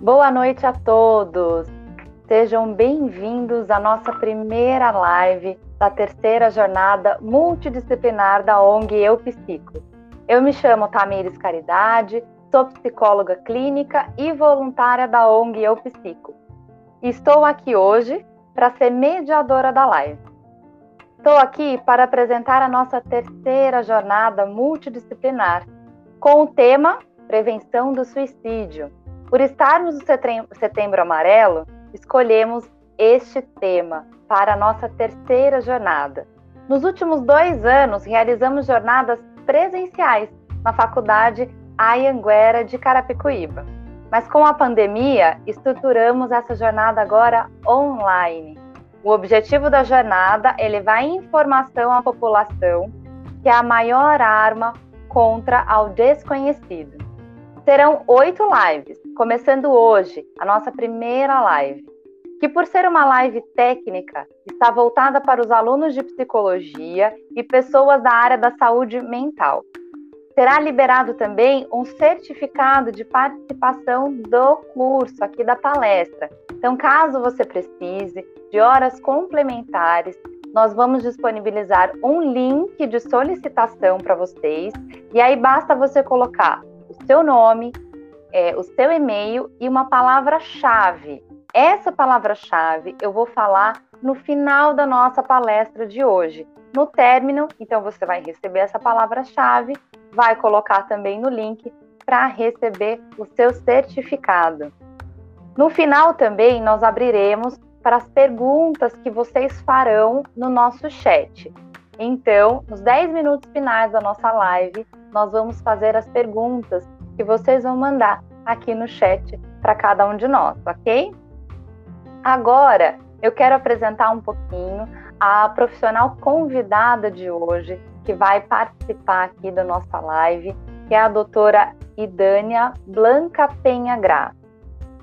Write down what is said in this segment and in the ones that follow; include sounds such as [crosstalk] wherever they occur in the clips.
Boa noite a todos. Sejam bem-vindos à nossa primeira live da terceira jornada multidisciplinar da ONG Eu Psico. Eu me chamo Tamires Caridade, sou psicóloga clínica e voluntária da ONG Eu Psico. Estou aqui hoje para ser mediadora da live. Estou aqui para apresentar a nossa terceira jornada multidisciplinar com o tema Prevenção do Suicídio. Por estarmos no Setembro Amarelo, escolhemos este tema para a nossa terceira jornada. Nos últimos dois anos, realizamos jornadas presenciais na Faculdade Ayanguera de Carapicuíba. Mas com a pandemia, estruturamos essa jornada agora online. O objetivo da jornada é levar informação à população, que é a maior arma contra ao desconhecido. Serão oito lives, começando hoje, a nossa primeira live, que por ser uma live técnica, está voltada para os alunos de psicologia e pessoas da área da saúde mental. Será liberado também um certificado de participação do curso, aqui da palestra. Então, caso você precise de horas complementares, nós vamos disponibilizar um link de solicitação para vocês. E aí basta você colocar o seu nome, é, o seu e-mail e uma palavra-chave. Essa palavra-chave eu vou falar no final da nossa palestra de hoje. No término, então você vai receber essa palavra-chave, vai colocar também no link para receber o seu certificado. No final também nós abriremos para as perguntas que vocês farão no nosso chat. Então, nos 10 minutos finais da nossa live, nós vamos fazer as perguntas que vocês vão mandar aqui no chat para cada um de nós, ok? Agora, eu quero apresentar um pouquinho a profissional convidada de hoje, que vai participar aqui da nossa live, que é a doutora Idânia Blanca Penha Gra.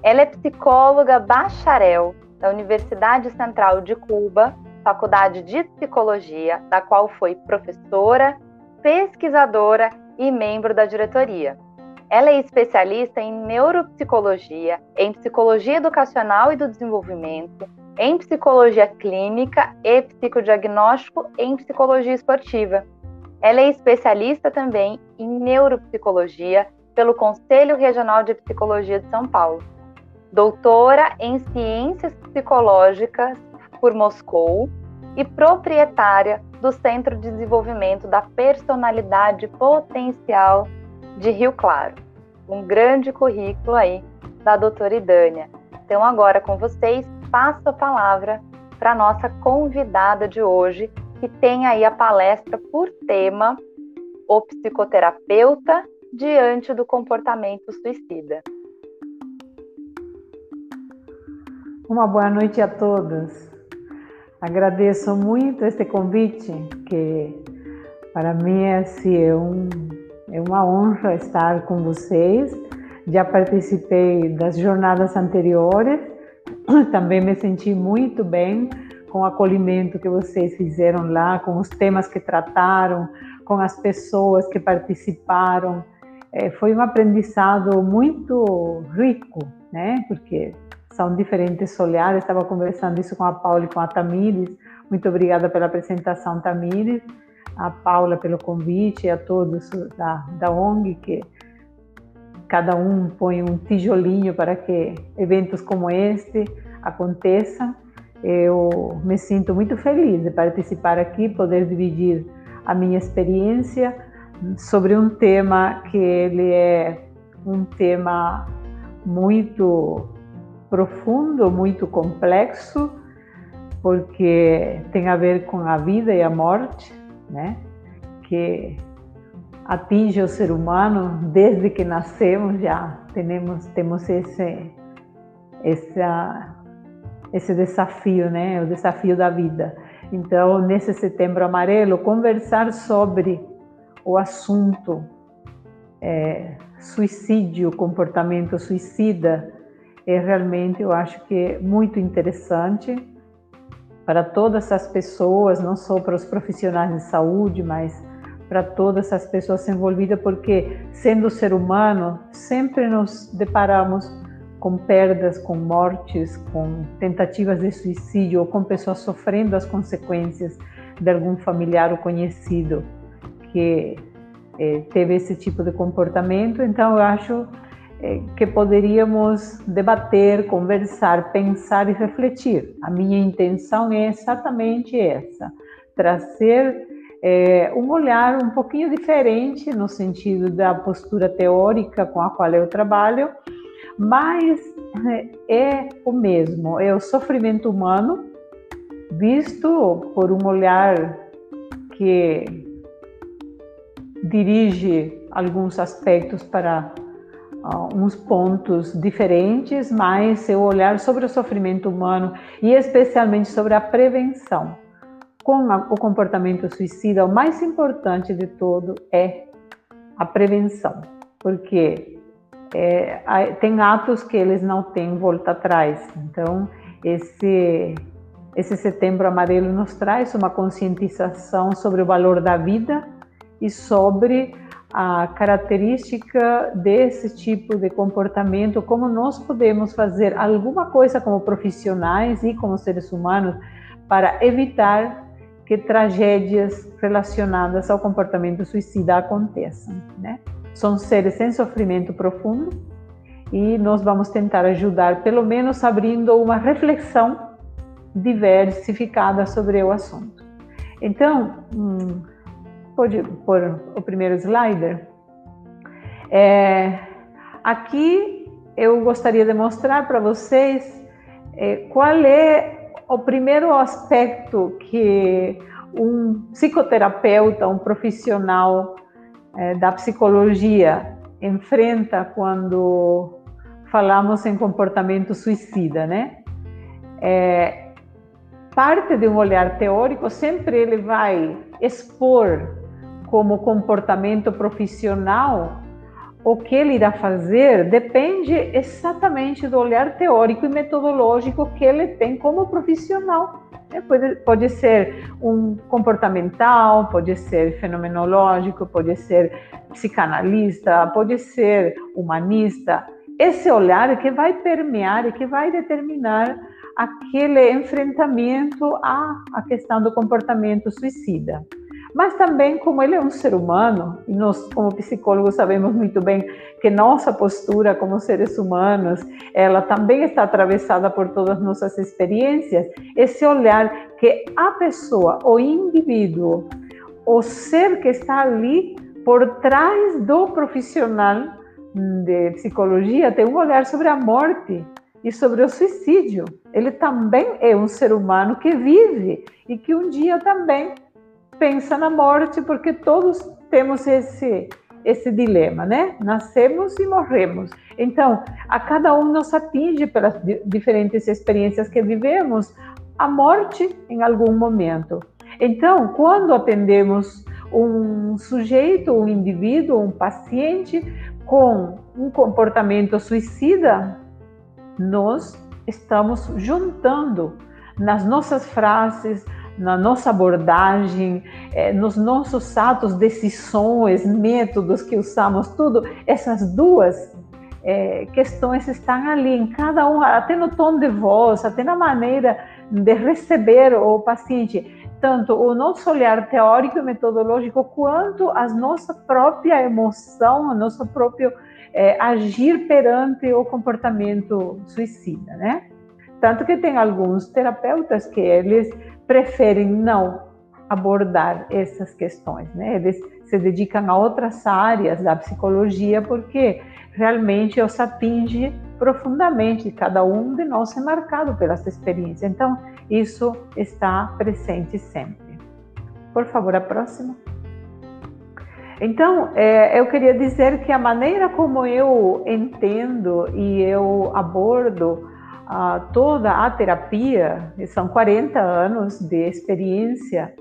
Ela é psicóloga bacharel da Universidade Central de Cuba, Faculdade de Psicologia, da qual foi professora, pesquisadora e membro da diretoria. Ela é especialista em neuropsicologia, em psicologia educacional e do desenvolvimento, em psicologia clínica e psicodiagnóstico em psicologia esportiva. Ela é especialista também em neuropsicologia pelo Conselho Regional de Psicologia de São Paulo. Doutora em Ciências Psicológicas por Moscou e proprietária do Centro de Desenvolvimento da Personalidade Potencial de Rio Claro. Um grande currículo aí da doutora Idânia. Então, agora com vocês, passo a palavra para nossa convidada de hoje, que tem aí a palestra por tema O Psicoterapeuta diante do comportamento suicida. Uma boa noite a todos. Agradeço muito este convite, que para mim é, assim, é, um, é uma honra estar com vocês. Já participei das jornadas anteriores, [clears throat] também me senti muito bem com o acolhimento que vocês fizeram lá, com os temas que trataram, com as pessoas que participaram. É, foi um aprendizado muito rico, né? Porque são diferentes olhares. Estava conversando isso com a Paula e com a Tamires. Muito obrigada pela apresentação, Tamires. A Paula pelo convite e a todos da, da ONG que cada um põe um tijolinho para que eventos como este aconteçam. Eu me sinto muito feliz de participar aqui, poder dividir a minha experiência sobre um tema que ele é um tema muito profundo, muito complexo, porque tem a ver com a vida e a morte, né? Que atinge o ser humano desde que nascemos já temos temos esse essa esse desafio, né? O desafio da vida. Então, nesse Setembro Amarelo, conversar sobre o assunto é, suicídio, comportamento suicida, é realmente, eu acho que é muito interessante para todas as pessoas, não só para os profissionais de saúde, mas para todas as pessoas envolvidas, porque sendo ser humano, sempre nos deparamos com perdas, com mortes, com tentativas de suicídio ou com pessoas sofrendo as consequências de algum familiar ou conhecido que eh, teve esse tipo de comportamento. Então, eu acho que poderíamos debater, conversar, pensar e refletir. A minha intenção é exatamente essa: trazer é, um olhar um pouquinho diferente no sentido da postura teórica com a qual eu trabalho, mas é o mesmo, é o sofrimento humano visto por um olhar que dirige alguns aspectos para uns pontos diferentes, mas o olhar sobre o sofrimento humano e especialmente sobre a prevenção com o comportamento suicida, o mais importante de todo é a prevenção, porque é, tem atos que eles não têm volta atrás. Então, esse, esse setembro amarelo nos traz uma conscientização sobre o valor da vida e sobre a característica desse tipo de comportamento, como nós podemos fazer alguma coisa como profissionais e como seres humanos para evitar que tragédias relacionadas ao comportamento suicida aconteçam. Né? São seres sem sofrimento profundo e nós vamos tentar ajudar, pelo menos abrindo uma reflexão diversificada sobre o assunto. Então, hum, pode pôr o primeiro slider? É, aqui eu gostaria de mostrar para vocês é, qual é o primeiro aspecto que um psicoterapeuta, um profissional é, da psicologia enfrenta quando falamos em comportamento suicida, né? É, parte de um olhar teórico, sempre ele vai expor como comportamento profissional o que ele irá fazer depende exatamente do olhar teórico e metodológico que ele tem como profissional. É, pode, pode ser um comportamental, pode ser fenomenológico, pode ser psicanalista, pode ser humanista. Esse olhar que vai permear e que vai determinar aquele enfrentamento à, à questão do comportamento suicida mas também como ele é um ser humano, e nós como psicólogos sabemos muito bem que nossa postura como seres humanos, ela também está atravessada por todas nossas experiências, esse olhar que a pessoa, o indivíduo, o ser que está ali por trás do profissional de psicologia tem um olhar sobre a morte e sobre o suicídio. Ele também é um ser humano que vive e que um dia também pensa na morte, porque todos temos esse esse dilema, né? Nascemos e morremos. Então, a cada um nos atinge pelas diferentes experiências que vivemos a morte em algum momento. Então, quando atendemos um sujeito, um indivíduo, um paciente com um comportamento suicida, nós estamos juntando nas nossas frases, na nossa abordagem, é, nos nossos atos, decisões, métodos que usamos, tudo, essas duas é, questões estão ali em cada um, até no tom de voz, até na maneira de receber o paciente, tanto o nosso olhar teórico e metodológico, quanto a nossa própria emoção, o nosso próprio é, agir perante o comportamento suicida, né? Tanto que tem alguns terapeutas que eles preferem não abordar essas questões, né? Eles se dedicam a outras áreas da psicologia porque realmente os atinge profundamente. Cada um de nós é marcado pelas experiências. Então, isso está presente sempre. Por favor, a próxima. Então, é, eu queria dizer que a maneira como eu entendo e eu abordo a toda a terapia, são 40 anos de experiência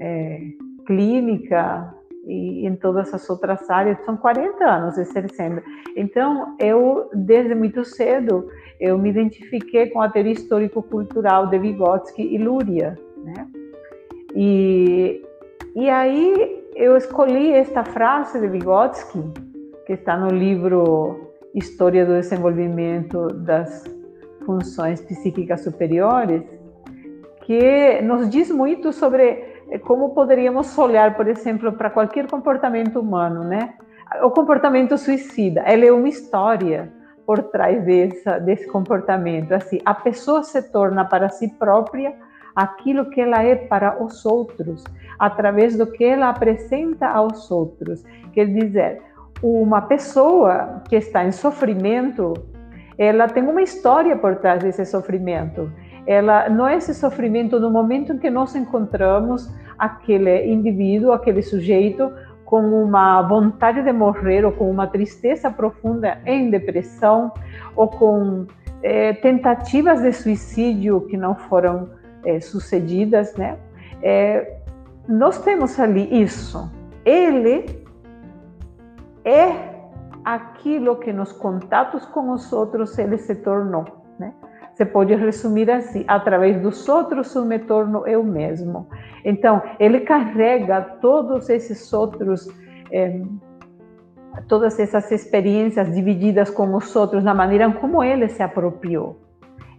é, clínica e em todas as outras áreas, são 40 anos exercendo. Então, eu, desde muito cedo, eu me identifiquei com a teoria histórico-cultural de Vygotsky e Luria, né? E, e aí eu escolhi esta frase de Vygotsky, que está no livro História do Desenvolvimento das Funções Psíquicas Superiores, que nos diz muito sobre como poderíamos olhar, por exemplo, para qualquer comportamento humano, né? O comportamento suicida, ela é uma história por trás dessa, desse comportamento. Assim, a pessoa se torna para si própria aquilo que ela é para os outros, através do que ela apresenta aos outros. Quer dizer, uma pessoa que está em sofrimento, ela tem uma história por trás desse sofrimento. Ela não é esse sofrimento no momento em que nós encontramos aquele indivíduo, aquele sujeito com uma vontade de morrer ou com uma tristeza profunda em depressão ou com é, tentativas de suicídio que não foram é, sucedidas, né? É, nós temos ali isso. Ele é aquilo que nos contatos com os outros ele se tornou, né? Você pode resumir assim: através dos outros eu me torno eu mesmo. Então, ele carrega todos esses outros, eh, todas essas experiências divididas com os outros na maneira como ele se apropriou.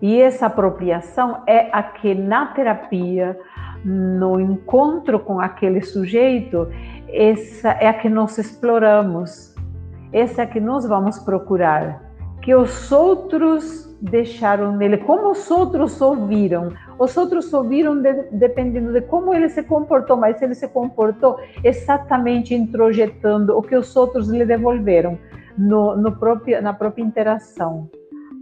E essa apropriação é a que na terapia, no encontro com aquele sujeito, essa é a que nós exploramos, essa é que nós vamos procurar. Que os outros deixaram nele, como os outros ouviram. Os outros ouviram de, dependendo de como ele se comportou, mas ele se comportou exatamente introjetando o que os outros lhe devolveram no, no próprio, na própria interação.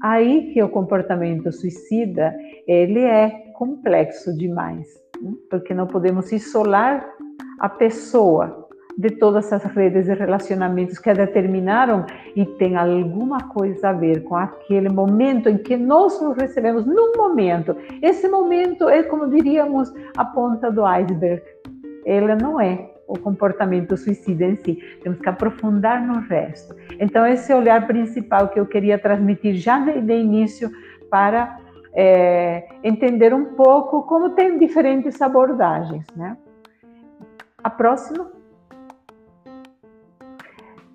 Aí que o comportamento suicida ele é complexo demais, né? porque não podemos isolar a pessoa de todas as redes de relacionamentos que a determinaram e tem alguma coisa a ver com aquele momento em que nós nos recebemos num momento. Esse momento é, como diríamos, a ponta do iceberg. Ela não é o comportamento suicida em si. Temos que aprofundar no resto. Então, esse é olhar principal que eu queria transmitir já de início para é, entender um pouco como tem diferentes abordagens. Né? A próxima.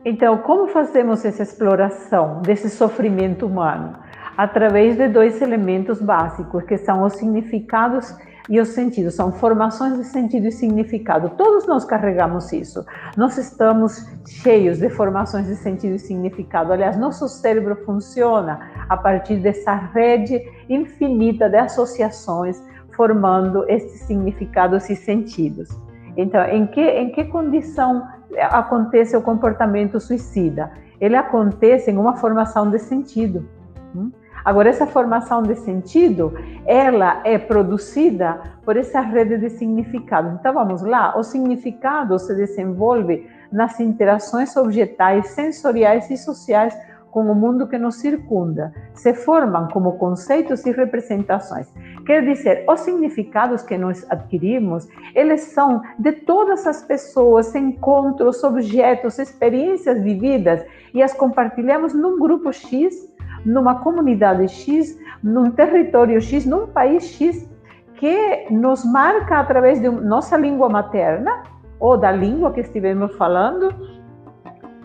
Então, como fazemos essa exploração desse sofrimento humano? Através de dois elementos básicos, que são os significados e os sentidos. São formações de sentido e significado. Todos nós carregamos isso. Nós estamos cheios de formações de sentido e significado. Aliás, nosso cérebro funciona a partir dessa rede infinita de associações formando esses significados e sentidos. Então, em que, em que condição acontece o comportamento suicida? Ele acontece em uma formação de sentido. Hum? Agora, essa formação de sentido, ela é produzida por essa rede de significados. Então, vamos lá. O significado se desenvolve nas interações objetais, sensoriais e sociais com o mundo que nos circunda, se formam como conceitos e representações. Quer dizer, os significados que nós adquirimos, eles são de todas as pessoas, encontros, objetos, experiências vividas e as compartilhamos num grupo X, numa comunidade X, num território X, num país X, que nos marca através de nossa língua materna ou da língua que estivemos falando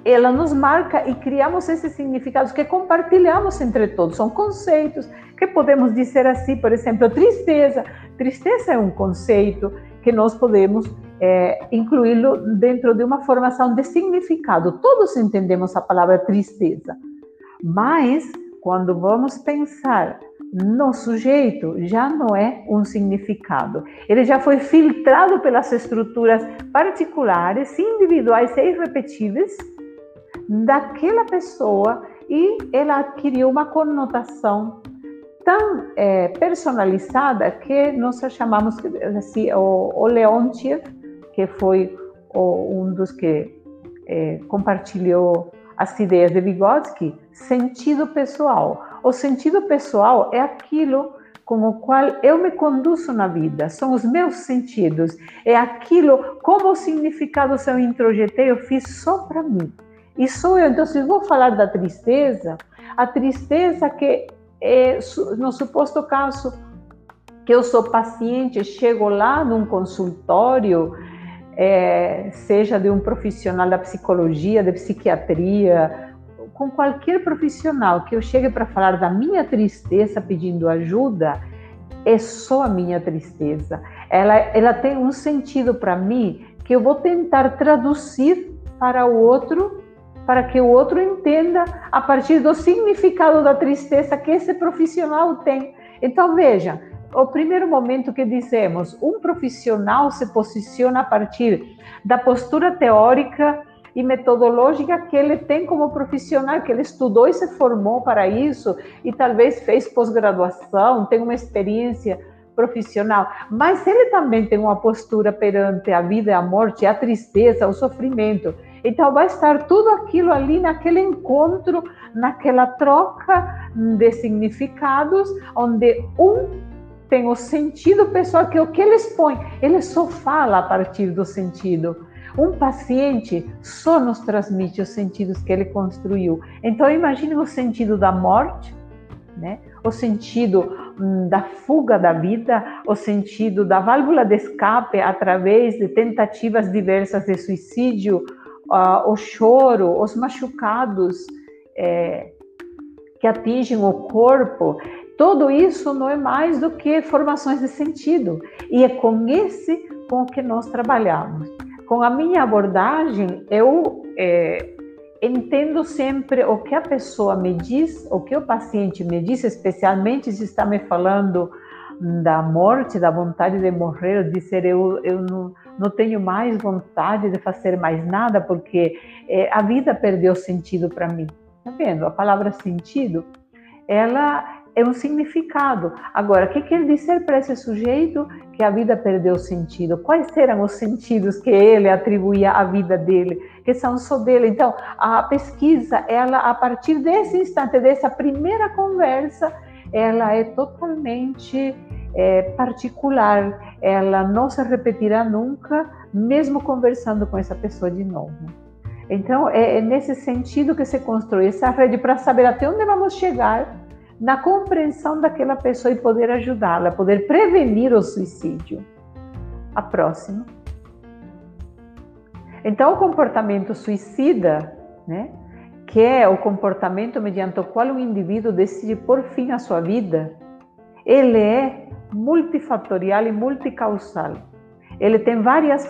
ela nos marca e criamos esses significados que compartilhamos entre todos. São conceitos que podemos dizer assim, por exemplo, tristeza. Tristeza é um conceito que nós podemos é, incluí-lo dentro de uma formação de significado. Todos entendemos a palavra tristeza, mas quando vamos pensar no sujeito, já não é um significado. Ele já foi filtrado pelas estruturas particulares, individuais e irrepetíveis daquela pessoa e ela adquiriu uma conotação tão é, personalizada que nós chamamos assim, o, o Leontiev, que foi o, um dos que é, compartilhou as ideias de Vygotsky, sentido pessoal. O sentido pessoal é aquilo com o qual eu me conduzo na vida, são os meus sentidos, é aquilo, como significado eu introjetei, eu fiz só para mim. E sou eu. Então, se vou falar da tristeza, a tristeza que é, no suposto caso que eu sou paciente, chego lá num consultório, é, seja de um profissional da psicologia, da psiquiatria, com qualquer profissional que eu chegue para falar da minha tristeza pedindo ajuda, é só a minha tristeza. Ela, ela tem um sentido para mim que eu vou tentar traduzir para o outro, para que o outro entenda a partir do significado da tristeza que esse profissional tem. Então, veja, o primeiro momento que dizemos, um profissional se posiciona a partir da postura teórica e metodológica que ele tem como profissional, que ele estudou e se formou para isso, e talvez fez pós-graduação, tem uma experiência profissional, mas ele também tem uma postura perante a vida a morte, a tristeza, o sofrimento. Então vai estar tudo aquilo ali naquele encontro, naquela troca de significados, onde um tem o sentido pessoal, que é o que ele expõe, ele só fala a partir do sentido. Um paciente só nos transmite os sentidos que ele construiu. Então, imagine o sentido da morte, né? o sentido hum, da fuga da vida, o sentido da válvula de escape através de tentativas diversas de suicídio, uh, o choro, os machucados é, que atingem o corpo. Tudo isso não é mais do que formações de sentido. E é com esse com o que nós trabalhamos. Com a minha abordagem, eu é, entendo sempre o que a pessoa me diz, o que o paciente me diz, especialmente se está me falando da morte, da vontade de morrer, de dizer eu, eu não, não tenho mais vontade de fazer mais nada porque é, a vida perdeu sentido para mim. Tá vendo? A palavra sentido, ela é um significado. Agora, o que quer dizer para esse sujeito que a vida perdeu sentido? Quais eram os sentidos que ele atribuía à vida dele, que são só dele? Então, a pesquisa, ela a partir desse instante, dessa primeira conversa, ela é totalmente é, particular. Ela não se repetirá nunca, mesmo conversando com essa pessoa de novo. Então, é, é nesse sentido que se constrói essa rede para saber até onde vamos chegar na compreensão daquela pessoa e poder ajudá-la, poder prevenir o suicídio. A próxima. Então, o comportamento suicida, né, que é o comportamento mediante o qual o indivíduo decide pôr fim à sua vida, ele é multifatorial e multicausal. Ele tem várias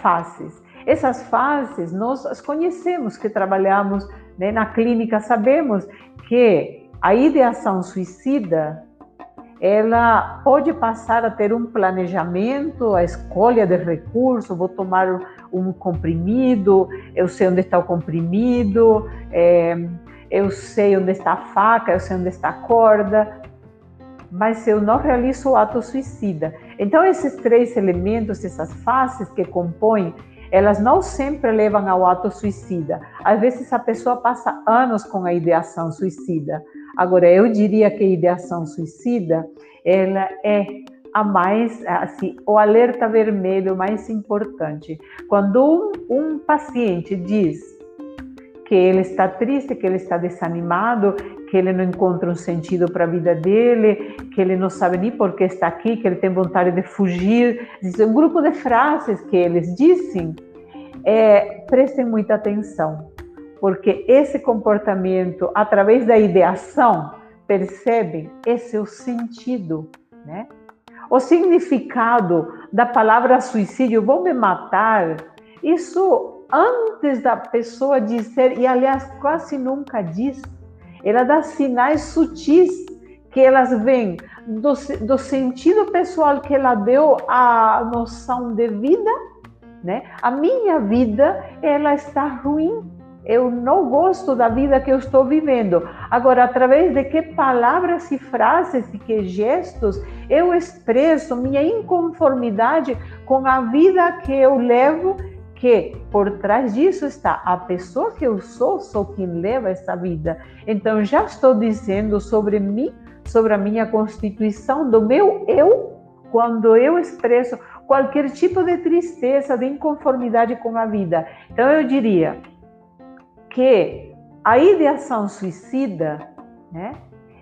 faces. Essas fases nós as conhecemos que trabalhamos né, na clínica, sabemos que a ideação suicida, ela pode passar a ter um planejamento, a escolha de recurso, vou tomar um comprimido, eu sei onde está o comprimido, é, eu sei onde está a faca, eu sei onde está a corda, mas eu não realizo o ato suicida. Então, esses três elementos, essas faces que compõem, elas não sempre levam ao ato suicida. Às vezes, a pessoa passa anos com a ideação suicida, Agora, eu diria que a ideação suicida, ela é a mais, assim, o alerta vermelho mais importante. Quando um, um paciente diz que ele está triste, que ele está desanimado, que ele não encontra um sentido para a vida dele, que ele não sabe nem por que está aqui, que ele tem vontade de fugir. Um grupo de frases que eles dizem, é, prestem muita atenção porque esse comportamento, através da ideação, percebem esse é o sentido, né? O significado da palavra suicídio, vou me matar, isso antes da pessoa dizer, e aliás quase nunca diz, ela dá sinais sutis que elas vêm do, do sentido pessoal que ela deu à noção de vida, né? A minha vida, ela está ruim eu não gosto da vida que eu estou vivendo. Agora, através de que palavras e frases e que gestos eu expresso minha inconformidade com a vida que eu levo, que por trás disso está a pessoa que eu sou, sou quem leva essa vida. Então, já estou dizendo sobre mim, sobre a minha constituição, do meu eu, quando eu expresso qualquer tipo de tristeza, de inconformidade com a vida. Então, eu diria que a ideação suicida, né,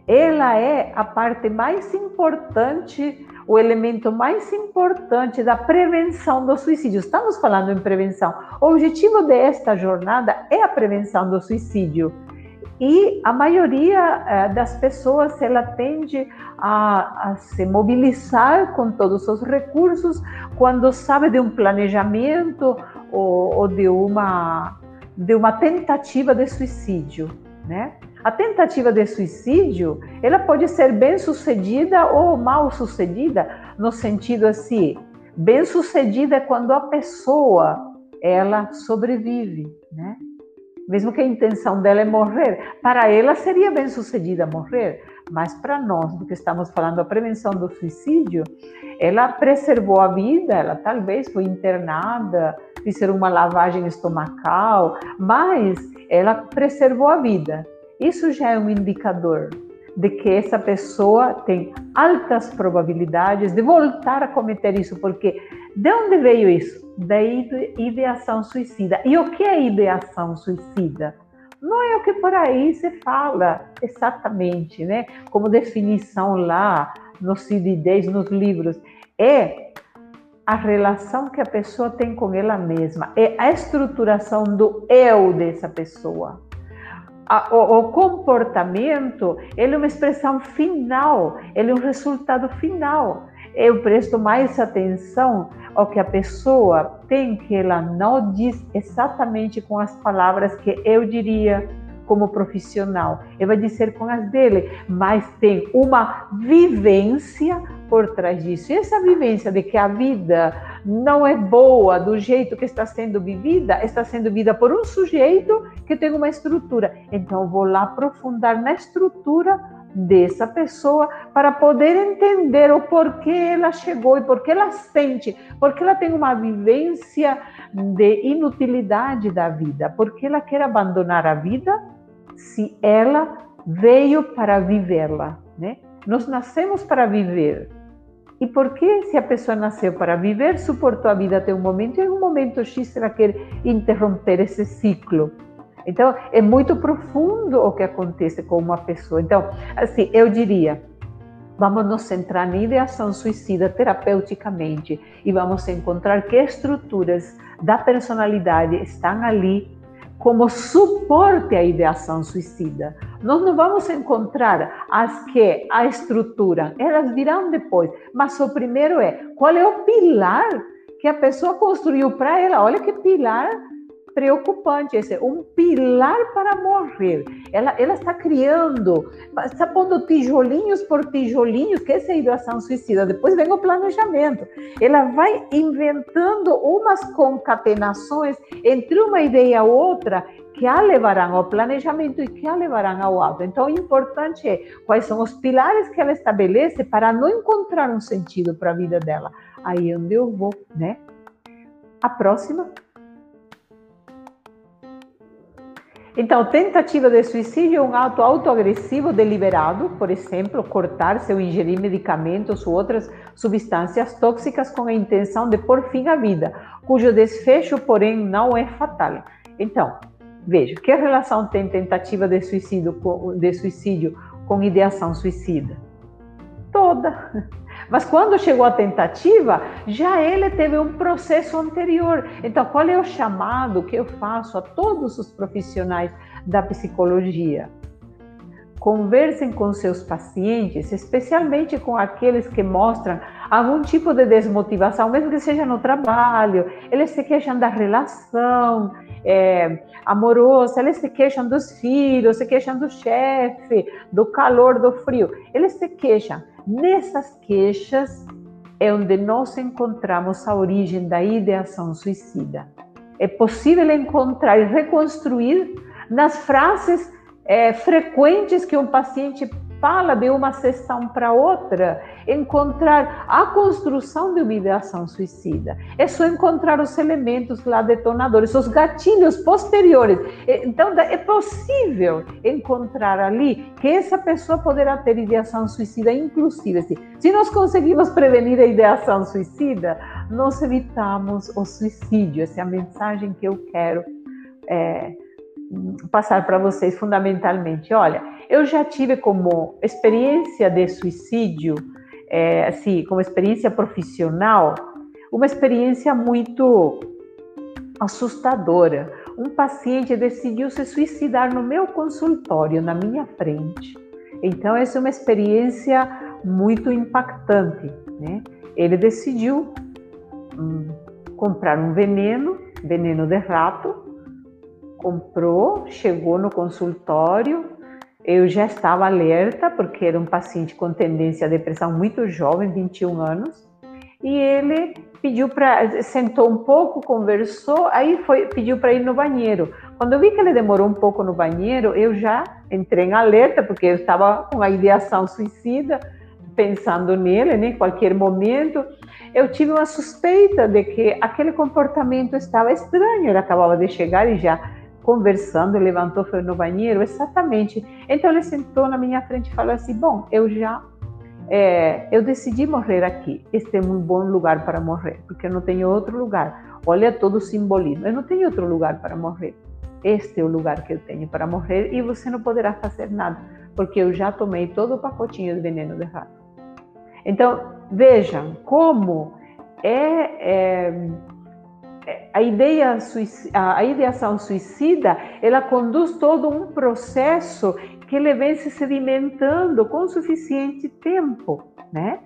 ela é a parte mais importante, o elemento mais importante da prevenção do suicídio. Estamos falando em prevenção. O objetivo desta jornada é a prevenção do suicídio. e a maioria é, das pessoas ela tende a, a, se mobilizar com todos os recursos quando sabe de um planejamento ou, ou de uma de uma tentativa de suicídio, né? A tentativa de suicídio, ela pode ser bem sucedida ou mal sucedida, no sentido assim, bem sucedida é quando a pessoa ela sobrevive, né? Mesmo que a intenção dela é morrer, para ela seria bem sucedida morrer, mas para nós, do que estamos falando, a prevenção do suicídio, ela preservou a vida, ela talvez foi internada, fizeram uma lavagem estomacal, mas ela preservou a vida. Isso já é um indicador de que essa pessoa tem altas probabilidades de voltar a cometer isso, porque de onde veio isso? Da ideação suicida. E o que é ideação suicida? Não é o que por aí se fala exatamente, né? Como definição lá no CID-10, nos livros. É a relação que a pessoa tem com ela mesma, é a estruturação do eu dessa pessoa a, o, o, comportamento ele é uma expressão final, ele é um resultado final. Eu presto mais atenção ao que a pessoa tem, que ela não diz exatamente com as palavras que eu diria como profissional. Ele vai dizer com as dele, mas tem uma vivência por trás disso. E essa vivência de que a vida não é boa do jeito que está sendo vivida, está sendo vivida por um sujeito que tem uma estrutura. Então, vou lá aprofundar na estrutura dessa pessoa para poder entender o porquê ela chegou e porquê ela sente, porque ela tem uma vivência de inutilidade da vida, porque ela quer abandonar a vida se ela veio para vivê-la, né? Nós nascemos para viver. E por que, se a pessoa nasceu para viver, suportou a vida até um momento e em um momento X ela quer interromper esse ciclo? Então, é muito profundo o que acontece com uma pessoa. Então, assim, eu diria, vamos nos centrar na ideação suicida terapeuticamente e vamos encontrar que estruturas da personalidade estão ali como suporte à ideação suicida. Nós não vamos encontrar as que a estruturam, elas virão depois. Mas o primeiro é qual é o pilar que a pessoa construiu para ela. Olha que pilar preocupante esse, um pilar para morrer. Ela, ela está criando, está pondo tijolinhos por tijolinhos, que é a ideação suicida. Depois vem o planejamento. Ela vai inventando umas concatenações entre uma ideia e outra que a levarão ao planejamento e que a levarão ao alto. Então, o importante é quais são os pilares que ela estabelece para não encontrar um sentido para a vida dela. Aí onde eu vou, né? A próxima. Então, tentativa de suicídio é um ato autoagressivo deliberado, por exemplo, cortar-se ou ingerir medicamentos ou outras substâncias tóxicas com a intenção de pôr fim à vida, cujo desfecho, porém, não é fatal. Então, veja, que relação tem tentativa de suicídio com, de suicídio com ideação suicida? Toda. Mas quando chegou a tentativa, já ele teve um processo anterior. Então, qual é o chamado que eu faço a todos os profissionais da psicologia? Conversem com seus pacientes, especialmente com aqueles que mostram algum tipo de desmotivação, mesmo que seja no trabalho, eles se queixam da relação é, amorosa, eles se queixam dos filhos, se queixam do chefe, do calor, do frio, eles se queixam. Nessas queixas é onde nós encontramos a origem da ideação suicida. É possível encontrar e reconstruir nas frases é, frequentes que um paciente fala de uma sessão para outra, encontrar a construção de uma ideação suicida. É só encontrar os elementos lá detonadores, os gatilhos posteriores. Então, é possível encontrar ali que essa pessoa poderá ter ideação suicida, inclusive. Se, se nós conseguimos prevenir a ideação suicida, nós evitamos o suicídio. Essa é a mensagem que eu quero. É, passar para vocês fundamentalmente. Olha, eu já tive como experiência de suicídio, é, assim, como experiência profissional, uma experiência muito assustadora. um paciente decidiu se suicidar no meu consultório, na minha frente. Então, essa é uma experiência muito impactante. Né? Ele decidiu hum, comprar um veneno, veneno de rato, comprou, chegou no consultório. Eu já estava alerta, porque era um paciente com tendência à depressão muito jovem, 21 anos, e ele pediu para sentou um pouco, conversou, aí foi pediu para ir no banheiro. Quando eu vi que ele demorou um pouco no banheiro, eu já entrei em alerta porque eu estava com a ideação suicida, pensando nele, né, em qualquer momento. Eu tive uma suspeita de que aquele comportamento estava estranho. Ele acabava de chegar e já conversando, levantou, foi no banheiro, exatamente. Então ele sentou na minha frente e falou assim: Bom, eu já é, eu decidi morrer aqui. Este é um bom lugar para morrer, porque eu não tenho outro lugar. Olha todo o simbolismo. Eu não tenho outro lugar para morrer. Este é o lugar que eu tenho para morrer e você não poderá fazer nada, porque eu já tomei todo o pacotinho de veneno de rato. Então, vejam como é, é a ideia a ideação suicida ela conduz todo um processo que ele vem se sedimentando com suficiente tempo, né?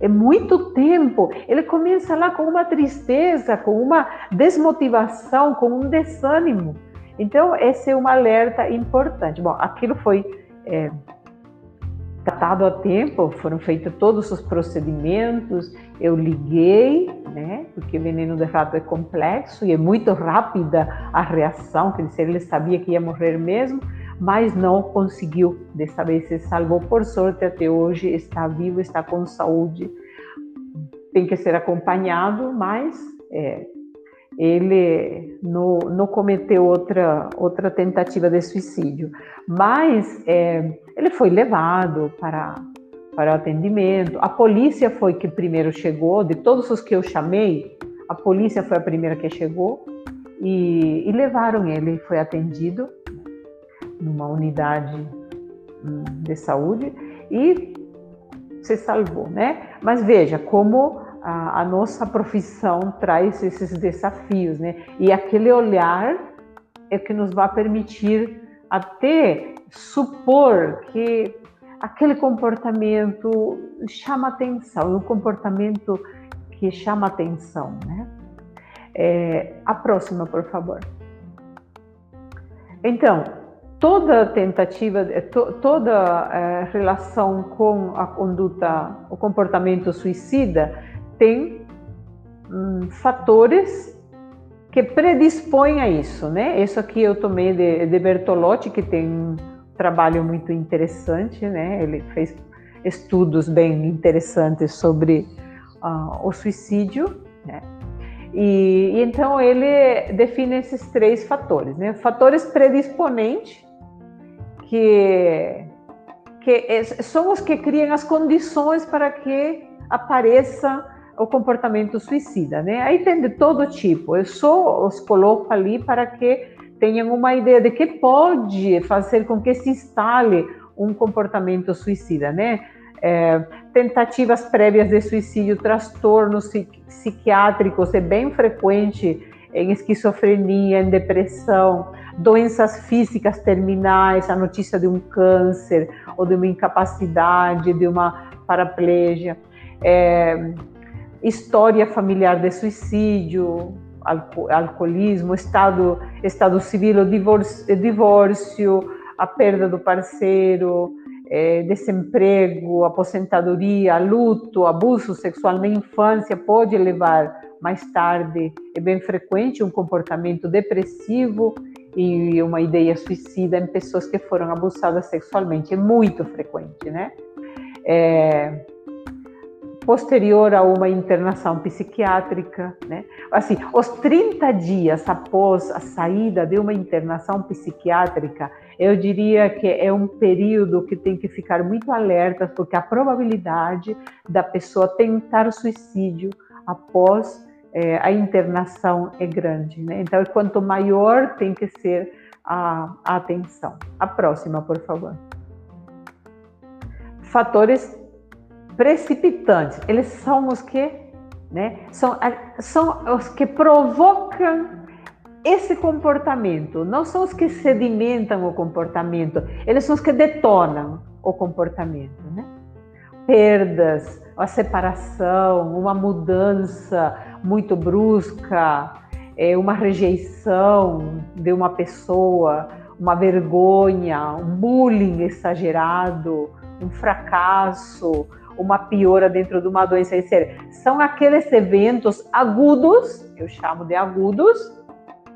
É muito tempo. Ele começa lá com uma tristeza, com uma desmotivação, com um desânimo. Então, esse é um alerta importante. Bom, aquilo foi é, tratado a tempo, foram feitos todos os procedimentos. Eu liguei, né? Porque o veneno de rato é complexo e é muito rápida a reação, quer dizer, ele sabia que ia morrer mesmo mas não conseguiu. Desta vez se salvou, por sorte, até hoje está vivo, está com saúde. Tem que ser acompanhado, mas é, ele não, cometeu outra, outra tentativa de suicídio. Mas é, ele foi levado para, para o atendimento. A polícia foi que primeiro chegou, de todos os que eu chamei, a polícia foi a primeira que chegou e, e levaram ele, foi atendido numa unidade hum, de saúde e se salvou, né? Mas veja como a, a, nossa profissão traz esses desafios, né? E aquele olhar é que nos vai permitir até supor que aquele comportamento chama atenção, é um comportamento que chama atenção, né? É, a próxima, por favor. Então, toda tentativa, eh, toda é, relação com a conduta, o comportamento suicida tem hum, fatores que predispõem a isso, né? Isso aqui eu tomei de, de Bertolotti, que tem um trabalho muito interessante, né? Ele fez estudos bem interessantes sobre uh, o suicídio, né? E, e, então ele define esses três fatores, né? Fatores predisponentes, que, que são os que criam as condições para que apareça o comportamento suicida, né? Aí tem de todo tipo. Eu só os coloco ali para que tenham uma ideia de que pode fazer com que se instale um comportamento suicida, né? É, tentativas prévias de suicídio, transtornos psiquiátricos, é bem frequente em esquizofrenia, em depressão, doenças físicas terminais, a notícia de um câncer ou de uma incapacidade, de uma paraplegia, é, história familiar de suicídio, alco alcoolismo, estado, estado civil, divórcio, divórcio, a perda do parceiro, é, desemprego, aposentadoria, luto, abuso sexual na infância pode levar mais tarde, é bem frequente um comportamento depressivo e uma ideia suicida em pessoas que foram abusadas sexualmente. É muito frequente, né? É, posterior a uma internação psiquiátrica, né? Assim, os 30 dias após a saída de uma internação psiquiátrica, eu diria que é um período que tem que ficar muito alerta, porque a probabilidade da pessoa tentar suicídio após é, a internação é grande. Né? Então, quanto maior tem que ser a, a atenção. A próxima, por favor. Fatores precipitantes, eles são os que, né, são, são os que provocam esse comportamento, não são os que sedimentam o comportamento, eles são os que detonam o comportamento, né? Perdas, a separação, uma mudança muito brusca, é, uma rejeição de uma pessoa, uma vergonha, um bullying exagerado, um fracasso, uma piora dentro de uma doença séria. São aqueles eventos agudos, eu chamo de agudos,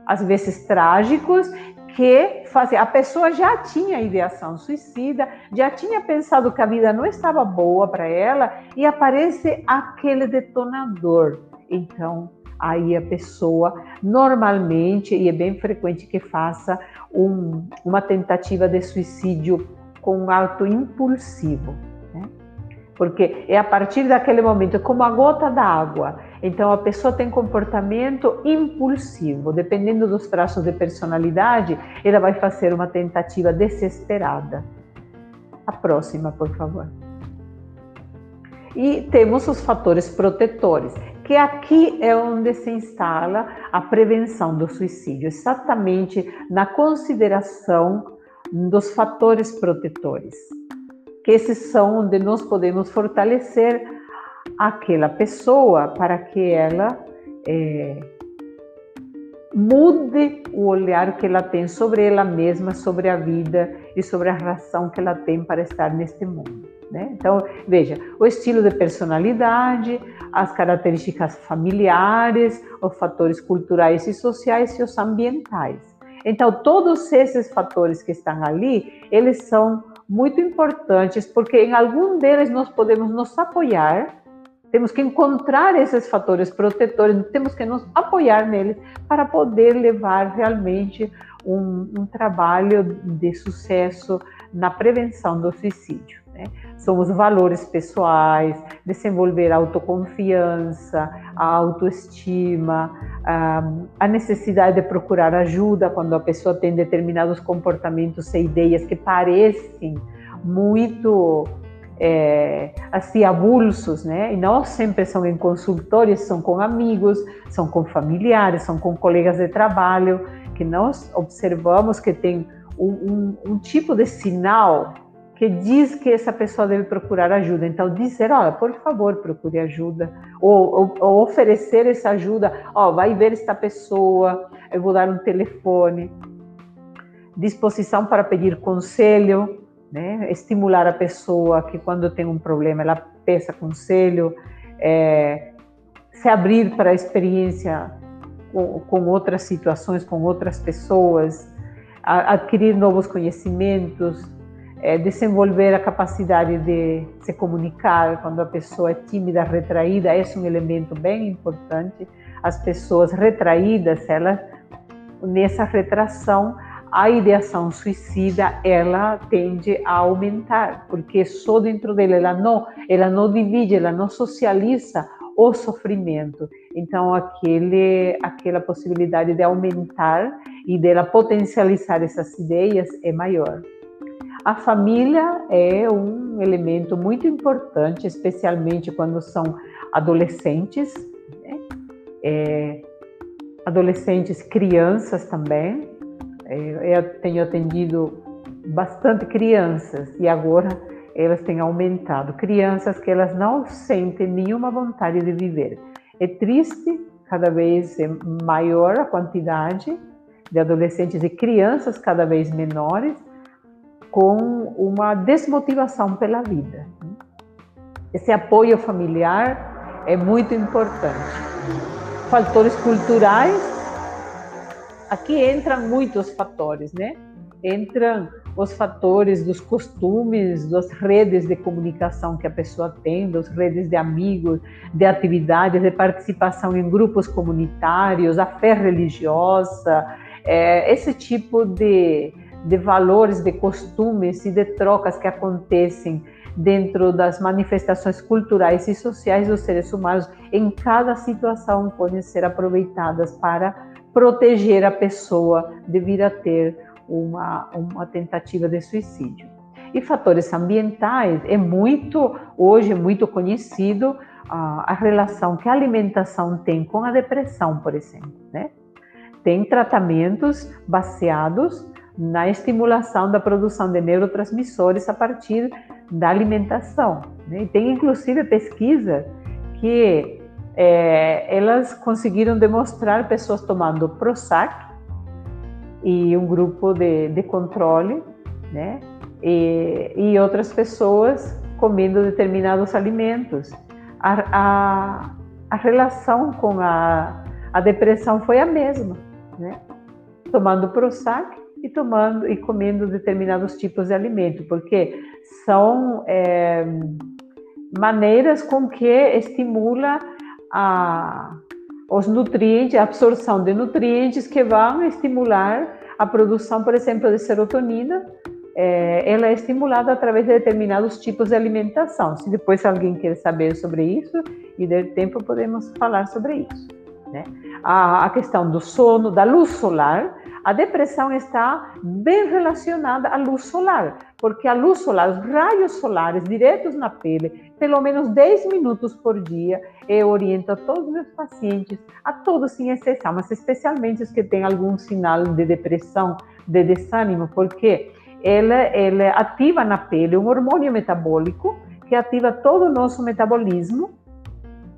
às vezes trágicos, que fazem. A pessoa já tinha ideação suicida, já tinha pensado que a vida não estava boa para ela e aparece aquele detonador. Então, aí a pessoa normalmente, e é bem frequente que faça um, uma tentativa de suicídio com um ato impulsivo. Porque é a partir daquele momento, como a gota d'água, então, a pessoa tem comportamento impulsivo, dependendo dos traços de personalidade, ela vai fazer uma tentativa desesperada. A próxima, por favor. E temos os fatores protetores, que aqui é onde se instala a prevenção do suicídio, exatamente na consideração dos fatores protetores, que esses são onde nós podemos fortalecer aquela pessoa para que ela é, mude o olhar que ela tem sobre ela mesma, sobre a vida e sobre a razão que ela tem para estar neste mundo. Né? Então, veja, o estilo de personalidade, as características familiares, os fatores culturais e sociais e os ambientais. Então, todos esses fatores que estão ali, eles são muito importantes porque em algum deles nós podemos nos apoiar temos que encontrar esses fatores protetores, temos que nos apoiar neles para poder levar realmente um, um trabalho de sucesso na prevenção do suicídio. Né? São os valores pessoais, desenvolver a autoconfiança, a autoestima, a necessidade de procurar ajuda quando a pessoa tem determinados comportamentos e ideias que parecem muito é, assim, avulsos, né? E não sempre são em consultórios, são com amigos, são com familiares, são com colegas de trabalho, que nós observamos que tem um, um, um tipo de sinal que diz que essa pessoa deve procurar ajuda. Então, dizer, olha, por favor, procure ajuda. Ou, ou, ou oferecer essa ajuda. Ó, oh, vai ver esta pessoa, eu vou dar um telefone. Disposição para pedir conselho, né? Estimular a pessoa que quando tem um problema ela peça conselho, é, se abrir para a experiência com, com, outras situações, com outras pessoas, a, adquirir novos conhecimentos, é, desenvolver a capacidade de se comunicar quando a pessoa é tímida, retraída, esse é um elemento bem importante. As pessoas retraídas, elas nessa retração a ideação suicida ela tende a aumentar, porque só dentro dela ela não, ela não divide, ela não socializa o sofrimento. Então aquele, aquela possibilidade de aumentar e dela potencializar essas ideias é maior. A família é um elemento muito importante, especialmente quando são adolescentes, né? é, adolescentes, crianças também, eu tenho atendido bastante crianças e agora elas têm aumentado. Crianças que elas não sentem nenhuma vontade de viver. É triste, cada vez é maior a quantidade de adolescentes e crianças cada vez menores com uma desmotivação pela vida. Esse apoio familiar é muito importante. Fatores culturais aqui entram muitos fatores, né? Entram os fatores dos costumes, das redes de comunicação que a pessoa tem, das redes de amigos, de atividades, de participação em grupos comunitários, a fé religiosa, é, esse tipo de, de valores, de costumes e de trocas que acontecem dentro das manifestações culturais e sociais dos seres humanos, em cada situação podem ser aproveitadas para proteger a pessoa de vir a ter uma, uma tentativa de suicídio. E fatores ambientais, é muito, hoje é muito conhecido a, a relação que a alimentação tem com a depressão, por exemplo, né? tem tratamentos baseados na estimulação da produção de neurotransmissores a partir da alimentação. Né? E tem inclusive pesquisa que é, elas conseguiram demonstrar pessoas tomando Prozac e um grupo de, de controle, né? E, e, outras pessoas comendo determinados alimentos. A, a, a relação com a, a depressão foi a mesma, né? Tomando Prozac e tomando e comendo determinados tipos de alimento, porque são é, maneiras com que estimula a, os nutrientes, a absorção de nutrientes que vão estimular a produção, por exemplo, de serotonina. É, ela é estimulada através de determinados tipos de alimentação. Se depois alguém quer saber sobre isso e der tempo, podemos falar sobre isso. Né? A, a questão do sono, da luz solar, a depressão está bem relacionada à luz solar, porque a luz solar, os raios solares diretos na pele, pelo menos 10 minutos por dia, eu oriento a todos os meus pacientes, a todos sem exceção, mas especialmente os que têm algum sinal de depressão, de desânimo, porque ela, ela ativa na pele um hormônio metabólico que ativa todo o nosso metabolismo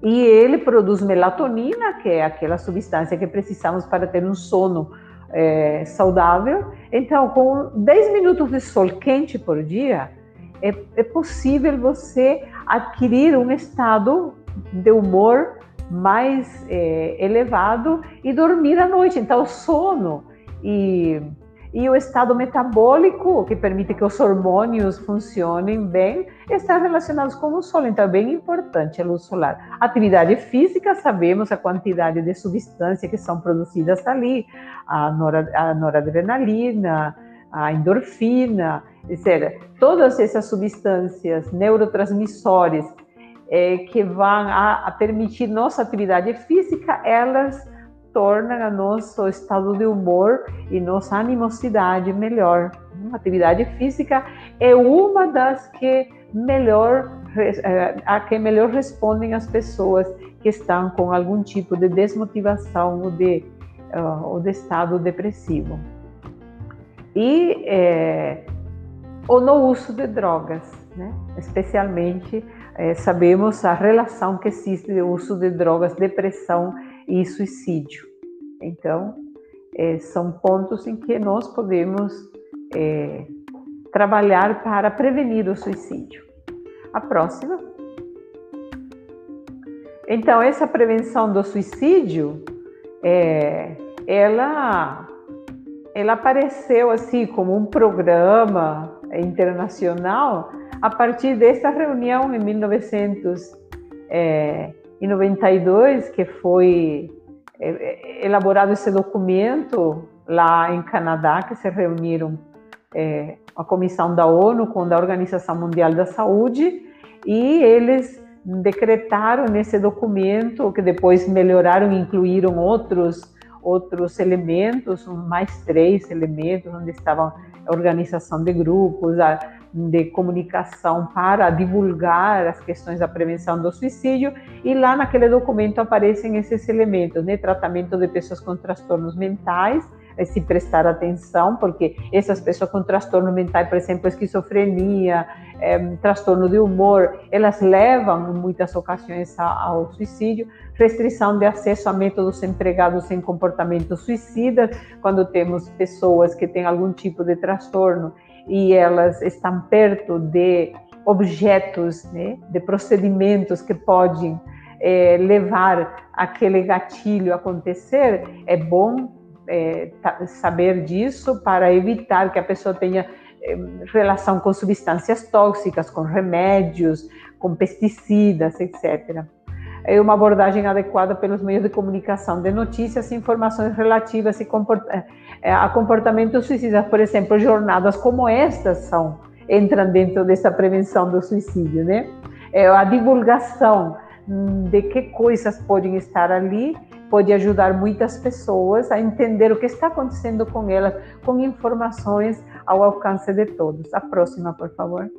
e ele produz melatonina, que é aquela substância que precisamos para ter um sono é, saudável. Então, com 10 minutos de sol quente por dia, é, é possível você adquirir um estado de humor mais é, elevado e dormir à noite. Então, sono e e o estado metabólico, que permite que os hormônios funcionem bem, está relacionados com o sol. Então, é bem importante a luz solar. Atividade física, sabemos a quantidade de substâncias que são produzidas ali, a, norad a noradrenalina, a endorfina, etc. Todas essas substâncias neurotransmissores é, que vão a, a permitir nossa atividade física, elas torna nosso estado de humor e nossa animosidade melhor. A atividade física é uma das que melhor eh, a que melhor respondem as pessoas que estão com algum tipo de desmotivação ou de, ou de estado depressivo. E é, ou no uso de drogas, né? especialmente é, sabemos a relação que existe do uso de drogas, depressão e suicídio. Então, é, são pontos em que nós podemos é, trabalhar para prevenir o suicídio. A próxima. Então, essa prevenção do suicídio, é, ela, ela apareceu assim como um programa internacional a partir dessa reunião em 1992, que foi é, é, elaborado esse documento lá em Canadá, que se reuniram é, a comissão da ONU com a Organização Mundial da Saúde e eles decretaram nesse documento, que depois melhoraram e incluíram outros outros elementos, mais três elementos, onde estavam a organização de grupos, a, de comunicação para divulgar as questões da prevenção do suicídio e lá naquele documento aparecem esses elementos, né? Tratamento de pessoas com transtornos mentais, é se prestar atenção, porque essas pessoas com transtorno mental, por exemplo, esquizofrenia, é, transtorno de humor, elas levam em muitas ocasiões ao suicídio. Restrição de acesso a métodos empregados em comportamentos suicidas, quando temos pessoas que têm algum tipo de transtorno e elas estão perto de objetos, né, de procedimentos que podem é, levar aquele gatilho a acontecer, é bom é, saber disso para evitar que a pessoa tenha é, relação com substâncias tóxicas, com remédios, com pesticidas, etc. É uma abordagem adequada pelos meios de comunicação de notícias e informações relativas é, a comportamentos suicidas. Por exemplo, jornadas como estas são entram dentro dessa prevenção do suicídio, né? É, a divulgação hum, de que coisas podem estar ali pode ajudar muitas pessoas a entender o que está acontecendo com elas, com informações ao alcance de todos. A próxima, por favor.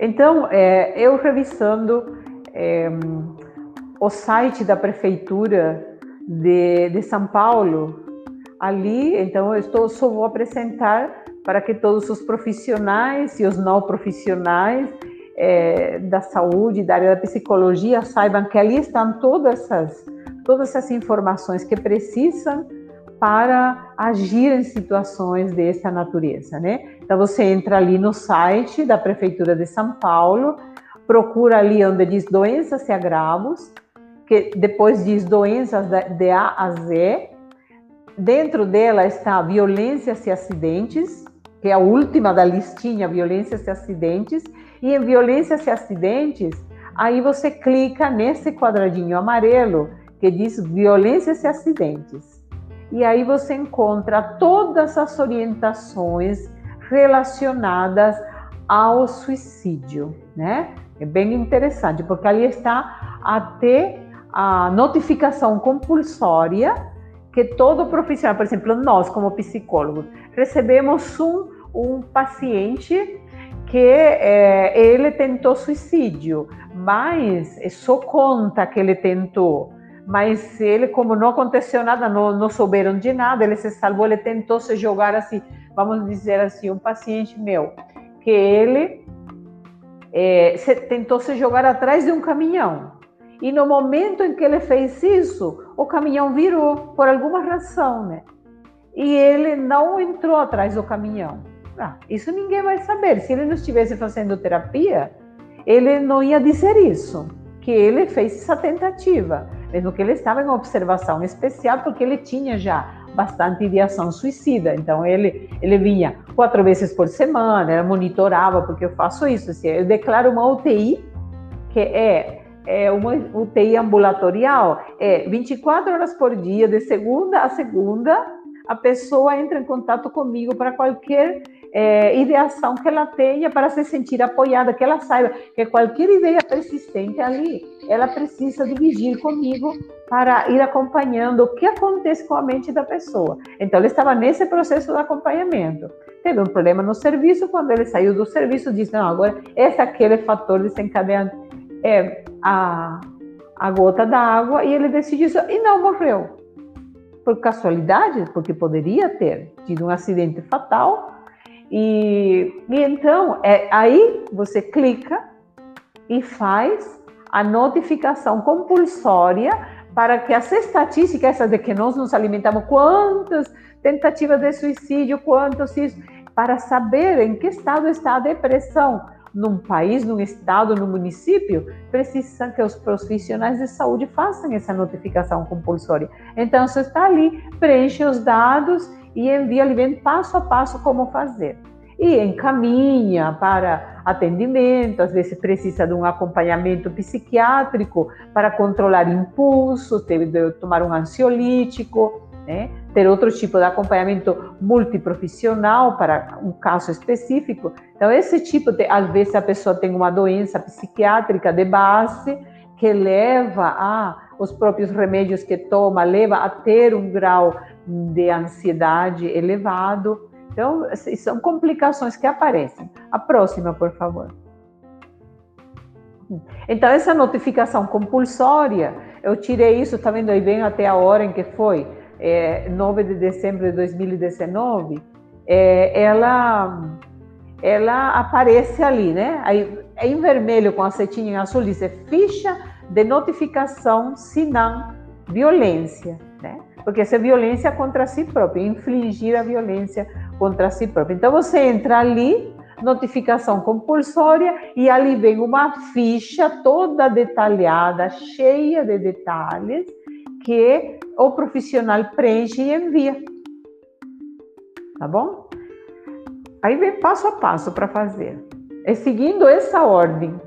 Então, é, eu revisando é, o site da prefeitura de, de São Paulo. Ali, então, eu estou, só vou apresentar para que todos os profissionais e os não profissionais é, da saúde, da área da psicologia, saibam que ali estão todas essas, todas essas informações que precisam para agir em situações dessa natureza, né? Então você entra ali no site da Prefeitura de São Paulo, procura ali onde diz doenças e agravos, que depois diz doenças de A a Z. Dentro dela está violências e acidentes, que é a última da listinha, violências e acidentes. E em violências e acidentes, aí você clica nesse quadradinho amarelo que diz violências e acidentes. E aí você encontra todas as orientações relacionadas ao suicídio, né? É bem interessante, porque ali está até a notificação compulsória que todo profissional, por exemplo, nós como psicólogos, recebemos um, um paciente que é, ele tentou suicídio, mas só conta que ele tentou. Mas ele, como não aconteceu nada, não, não souberam de nada, ele se salvou, ele tentou se jogar assim, vamos dizer assim, um paciente meu, que ele é, se, tentou se jogar atrás de um caminhão. E no momento em que ele fez isso, o caminhão virou, por alguma razão, né? E ele não entrou atrás do caminhão. Ah, isso ninguém vai saber. Se ele não estivesse fazendo terapia, ele não ia dizer isso, que ele fez essa tentativa, mesmo que ele estava em observação especial, porque ele tinha já bastante ideação suicida. Então ele ele vinha quatro vezes por semana, monitorava porque eu faço isso. Assim, eu declaro uma UTI que é é uma UTI ambulatorial, é 24 horas por dia, de segunda a segunda, a pessoa entra em contato comigo para qualquer é, ideação que ela tenha, para se sentir apoiada, que ela saiba que qualquer ideia persistente ali, ela precisa dividir comigo para ir acompanhando o que acontece com a mente da pessoa. Então, ele estava nesse processo de acompanhamento. Teve um problema no serviço, quando ele saiu do serviço, disse: Não, agora esse é aquele fator desencadeante é a, a gota d'água, e ele decidiu isso e não morreu. Por casualidade, porque poderia ter tido um acidente fatal. E, e então, é, aí você clica e faz a notificação compulsória para que as estatísticas, essas de que nós nos alimentamos, quantas tentativas de suicídio, quantos isso, para saber em que estado está a depressão num país, num estado, num município, precisa que os profissionais de saúde façam essa notificação compulsória. Então, você está ali, preenche os dados e envia ali vem passo a passo como fazer e encaminha para atendimento, às vezes precisa de um acompanhamento psiquiátrico para controlar impulsos, de tomar um ansiolítico, né? ter outro tipo de acompanhamento multiprofissional para um caso específico. Então, esse tipo de, às vezes a pessoa tem uma doença psiquiátrica de base que leva a os próprios remédios que toma leva a ter um grau de ansiedade elevado. Então, são complicações que aparecem. A próxima, por favor. Então, essa notificação compulsória, eu tirei isso, tá vendo aí bem até a hora em que foi, é, 9 de dezembro de 2019, é, ela, ela aparece ali, né? Aí, é em vermelho com a setinha em azul, diz é ficha de notificação não violência, né? Porque essa é violência contra si próprio, infligir a violência contra si próprio. Então você entra ali, notificação compulsória, e ali vem uma ficha toda detalhada, cheia de detalhes, que o profissional preenche e envia. Tá bom? Aí vem passo a passo para fazer. É seguindo essa ordem.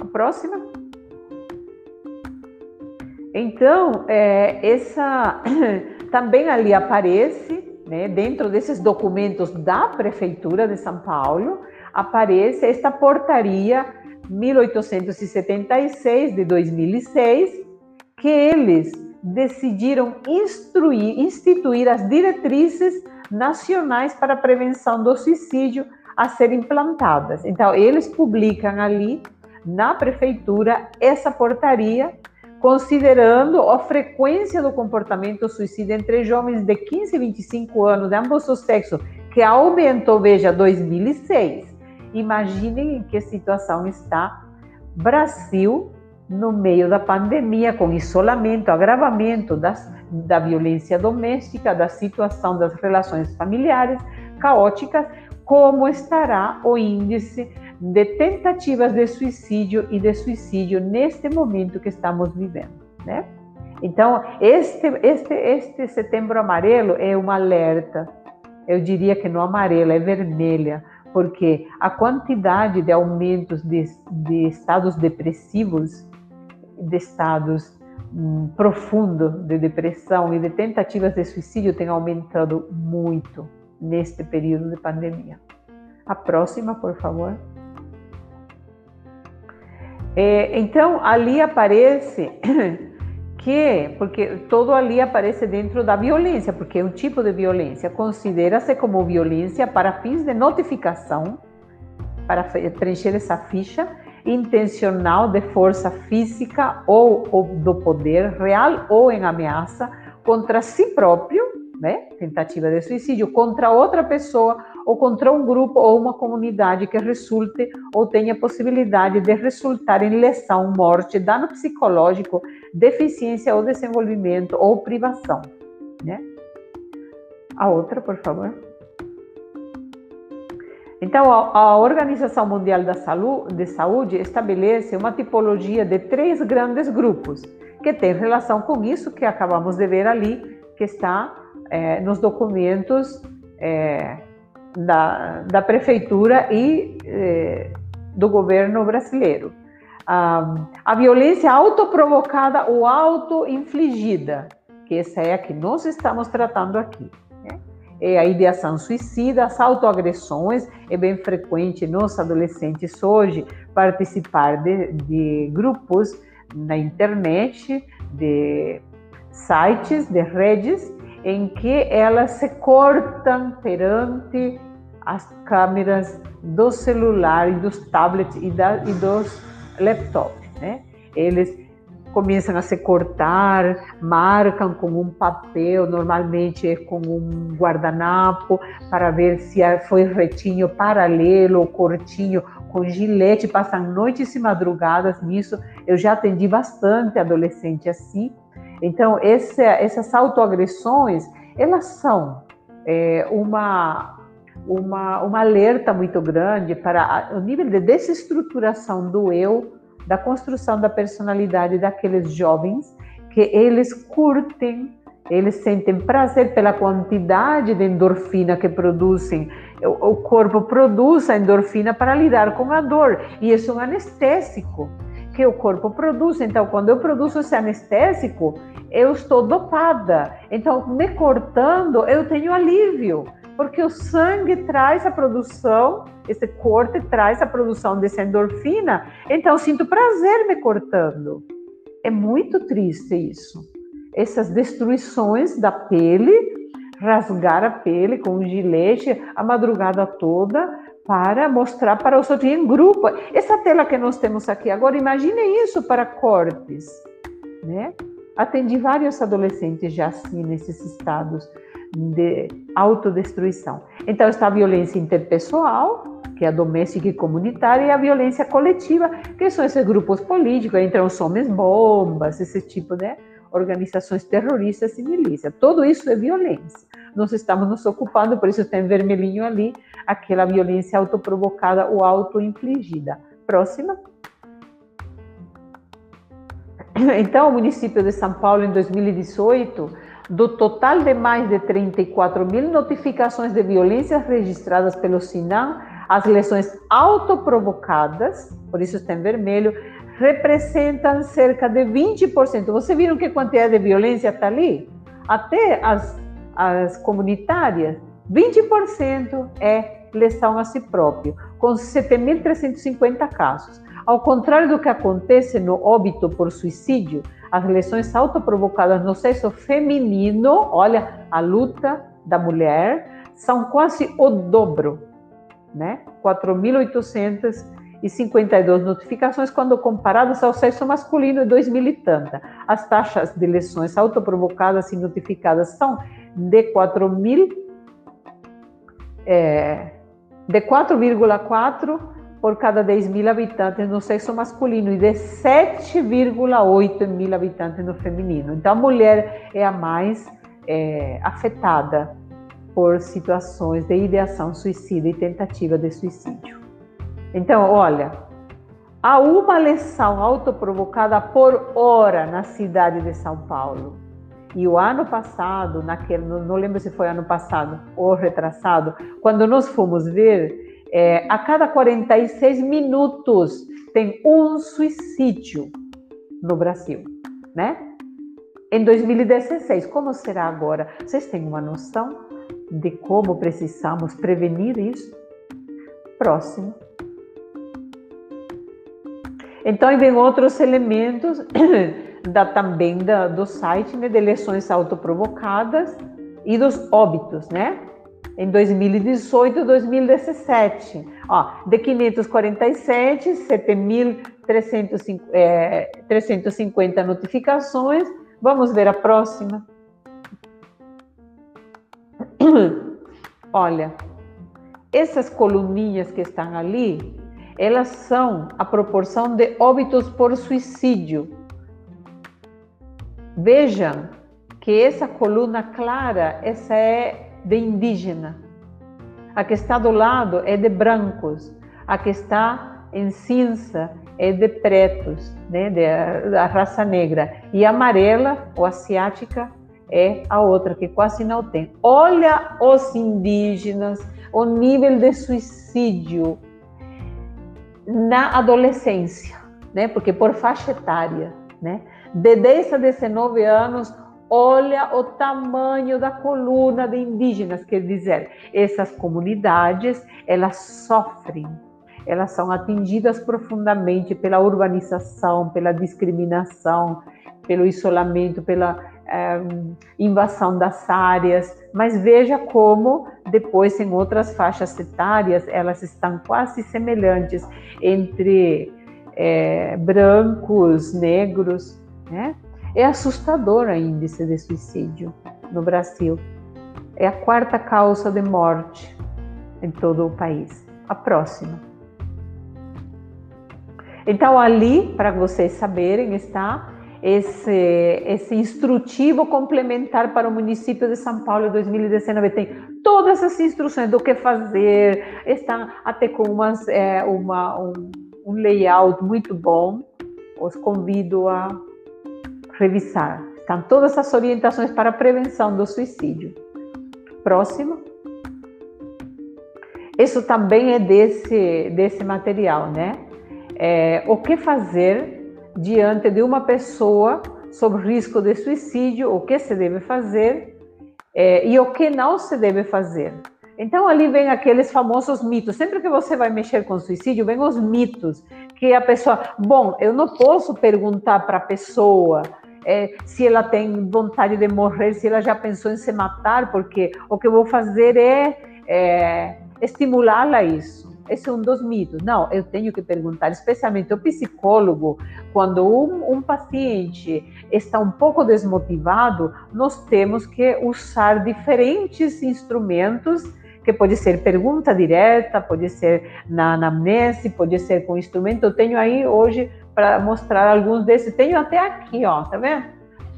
A próxima. Então, é, essa [coughs] também ali aparece né, dentro desses documentos da Prefeitura de São Paulo, aparece esta portaria 1876 de 2006, que eles decidiram instruir, instituir as diretrizes nacionais para a prevenção do suicídio a serem implantadas. Então, eles publicam ali na prefeitura essa portaria considerando a frequência do comportamento suicida entre jovens de 15 e 25 anos, de ambos os sexos, que aumentou, veja, 2006. Imaginem em que situação está Brasil no meio da pandemia, com isolamento, agravamento das, da violência doméstica, da situação das relações familiares caóticas, como estará o índice de tentativas de suicídio e de suicídio neste momento que estamos vivendo, né? Então, este, este, este setembro amarelo é um alerta. Eu diria que não amarelo, é vermelha, porque a quantidade de aumentos de, de estados depressivos, de estados hum, profundos de depressão e de tentativas de suicídio tem aumentado muito neste período de pandemia. A próxima, por favor. É, então, ali aparece [coughs] que, porque todo ali aparece dentro da violência, porque é um tipo de violência, considera-se como violência para fins de notificação, para preencher essa ficha, intencional de força física ou, ou do poder, real ou em ameaça, contra si próprio, né? tentativa de suicídio, contra outra pessoa ou contra um grupo ou uma comunidade que resulte ou tenha possibilidade de resultar em lesão, morte, dano psicológico, deficiência ou desenvolvimento ou privação. Né? A outra, por favor. Então, a Organização Mundial da de Saúde estabelece uma tipologia de três grandes grupos que tem relação com isso que acabamos de ver ali, que está é, nos documentos é, da, da prefeitura e é, do governo brasileiro. A, a violência autoprovocada ou autoinfligida, que essa é a que nós estamos tratando aqui. Né? É a ideação suicida, as autoagressões, é bem frequente nos adolescentes hoje participar de, de grupos na internet, de sites, de redes, em que elas se cortam perante as câmeras do celular e dos tablets e, da, e dos laptops, né? Eles começam a se cortar, marcam com um papel, normalmente é com um guardanapo, para ver se foi retinho paralelo ou cortinho com gilete, passam noites e madrugadas nisso. Eu já atendi bastante adolescente assim. Então, esse, essas autoagressões, elas são é, uma, uma, uma alerta muito grande para o nível de desestruturação do eu, da construção da personalidade daqueles jovens que eles curtem, eles sentem prazer pela quantidade de endorfina que produzem. O corpo produz a endorfina para lidar com a dor e isso é um anestésico que o corpo produz. Então, quando eu produzo esse anestésico, eu estou dopada. Então, me cortando, eu tenho alívio porque o sangue traz a produção, esse corte traz a produção dessa endorfina, então sinto prazer me cortando. É muito triste isso. Essas destruições da pele, rasgar a pele com um gilete a madrugada toda para mostrar para os outros em grupo. Essa tela que nós temos aqui agora, imagine isso para cortes, né? Atendi vários adolescentes já assim nesses estados de autodestruição. Então está a violência interpessoal, que é a doméstica e comunitária, e a violência coletiva, que são esses grupos políticos, entram os homens bombas, esse tipo de organizações terroristas e milícias. Tudo isso é violência. Nós estamos nos ocupando, por isso está em vermelhinho ali, aquela violência autoprovocada ou autoinfligida. Próxima. Então, o município de São Paulo, em 2018, do total de mais de 34 mil notificações de violências registradas pelo SINAM, as lesões autoprovocadas, por isso está em vermelho, representam cerca de 20%. Você viram que quantidade de violência está ali? Até as, as comunitárias, 20% é lesão a si próprio, com 7.350 casos. Ao contrário do que acontece no óbito por suicídio, as lesões autoprovocadas no sexo feminino, olha, a luta da mulher, são quase o dobro, né? 4.800 52 notificações quando comparadas ao sexo masculino em 2000 e tanta. As taxas de lesões autoprovocadas e notificadas são de 4 mil, é, de 4,4 por cada 10 mil habitantes no sexo masculino e de 7,8 mil habitantes no feminino. Então, a mulher é a mais é, afetada por situações de ideação suicida e tentativa de suicídio. Então, olha, há uma lesão autoprovocada por hora na cidade de São Paulo. E o ano passado, naquele, não, lembro se foi ano passado ou retrasado, quando nós fomos ver, é, a cada 46 minutos tem um suicídio no Brasil, né? Em 2016, como será agora? Vocês têm uma noção de como precisamos prevenir isso? Próximo. Então, vem outros elementos [coughs] da, também da, do site né, de lesões autoprovocadas e dos óbitos, né? Em 2018 e 2017. Ó, de 547, 7.350 é, notificações. Vamos ver a próxima. [clears throat] Olha, essas coluninhas que estão ali, elas são a proporção de óbitos por suicídio. Vejam que essa coluna clara, essa é de indígena. A que está do lado é de brancos. A que está em cinza é de pretos, né, da raça negra. E amarela ou asiática é a outra, que quase não tem. Olha os indígenas, o nível de suicídio na adolescência, né? Porque por faixa etária, né? De 10 a 19 anos, olha o tamanho da coluna de indígenas, quer dizer, essas comunidades, elas sofrem, elas são atingidas profundamente pela urbanização, pela discriminação, pelo isolamento, pela é, invasão das áreas, mas veja como depois em outras faixas etárias elas estão quase semelhantes entre é, brancos, negros, né? É assustador o índice de suicídio no Brasil. É a quarta causa de morte em todo o país. A próxima. Então, ali, para vocês saberem, está esse, esse instrutivo complementar para o município de São Paulo em 2019. Tem todas as instruções do que fazer, está até com umas, é, uma, um, um layout muito bom. Os convido a revisar. Estão todas as orientações para a prevenção do suicídio. Próximo. Isso também é desse, desse material, né? É, o que fazer diante de uma pessoa sob risco de suicídio, o que se deve fazer é, e o que não se deve fazer. Então ali vem aqueles famosos mitos. Sempre que você vai mexer com suicídio, vem os mitos que a pessoa, bom, eu não posso perguntar para a pessoa é, se ela tem vontade de morrer, se ela já pensou em se matar, porque o que eu vou fazer é, é estimulá-la a isso. Esse é um dos mitos. Não, eu tenho que perguntar, especialmente o psicólogo, quando um, um paciente está um pouco desmotivado, nós temos que usar diferentes instrumentos que pode ser pergunta direta, pode ser na anamnese, pode ser com instrumento. Eu tenho aí hoje para mostrar alguns desses. Tenho até aqui, ó, tá vendo?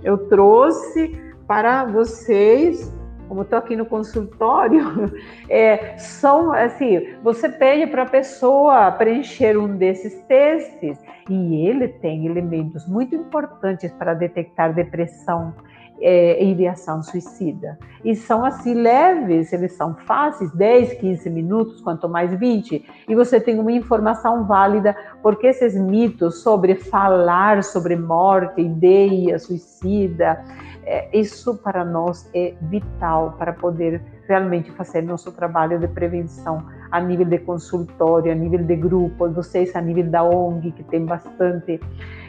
Eu trouxe para vocês como estou aqui no consultório, [laughs] é, são assim, você pede para a pessoa preencher um desses testes e ele tem elementos muito importantes para detectar depressão é, ideação suicida. E são assim leves, eles são fáceis, 10, 15 minutos, quanto mais 20, e você tem uma informação válida, porque esses mitos sobre falar sobre morte, ideia suicida, é, isso para nós é vital para poder realmente fazer nosso trabalho de prevenção a nível de consultório, a nível de grupo, vocês a nível da ONG, que tem bastante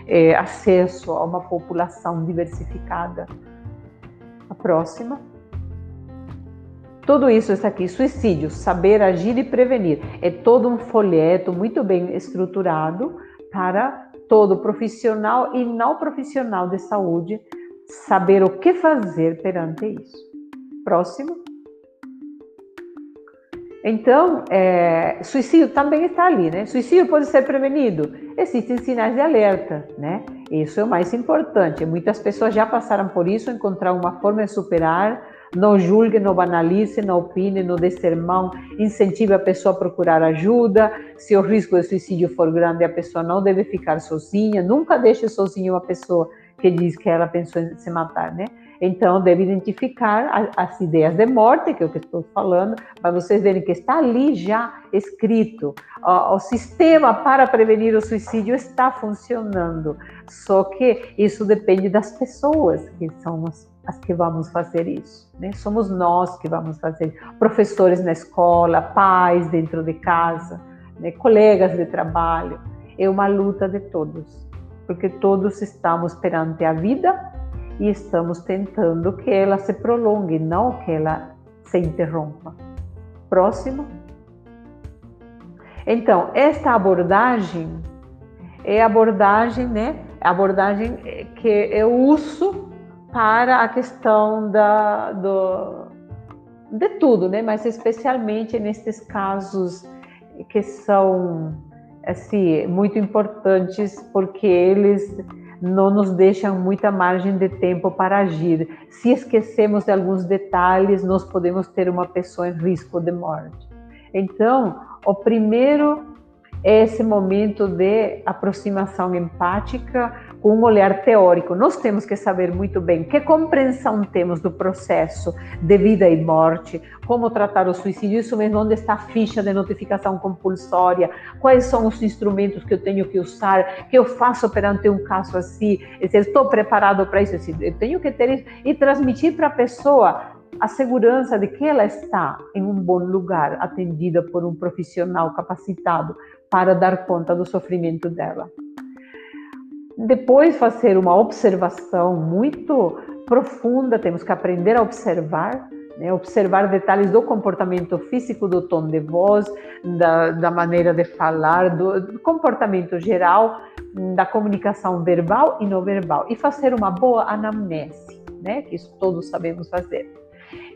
é, acesso a uma população diversificada. Próxima. Tudo isso está aqui, suicídio, saber agir e prevenir. É todo um folheto muito bem estruturado para todo profissional e não profissional de saúde saber o que fazer perante isso. Próximo. Então, é, suicídio também está ali, né? Suicídio pode ser prevenido. Existem sinais de alerta, né? Isso é o mais importante. Muitas pessoas já passaram por isso, encontrar uma forma de superar. Não julgue, não banalize, não opine, não dê sermão, incentive a pessoa a procurar ajuda. Se o risco de suicídio for grande, a pessoa não deve ficar sozinha. Nunca deixe sozinha uma pessoa que diz que ela pensou em se matar, né? Então, deve identificar as ideias de morte, que é o que estou falando, para vocês verem que está ali já escrito. O, sistema para prevenir o suicídio está funcionando, só que isso depende das pessoas que são as, as que vamos fazer isso. Né? Somos nós que vamos fazer. Professores na escola, pais dentro de casa, né? colegas de trabalho. É uma luta de todos, porque todos estamos perante a vida e estamos tentando que ela se prolongue, não que ela se interrompa. Próximo. Então, esta abordagem é a abordagem, né? Abordagem que eu uso para a questão da, do, de tudo, né? Mas especialmente nestes casos que são assim muito importantes porque eles não nos deixam muita margem de tempo para agir. Se esquecemos de alguns detalhes, nós podemos ter uma pessoa em risco de morte. Então, o primeiro é esse momento de aproximação empática com um olhar teórico. Nós temos que saber muito bem que compreensão temos do processo de vida e morte, como tratar o suicídio, isso mesmo, onde está a ficha de notificação compulsória, quais são os instrumentos que eu tenho que usar, que eu faço perante um caso assim, estou preparado para isso, eu tenho que ter isso e transmitir para a pessoa a segurança de que ela está em um bom lugar, atendida por um profissional capacitado para dar conta do sofrimento dela. Depois fazer uma observação muito profunda, temos que aprender a observar, né? observar detalhes do comportamento físico, do tom de voz, da, da maneira de falar, do, comportamento geral, da comunicação verbal e não verbal, e fazer uma boa anamnese, né? que isso todos sabemos fazer.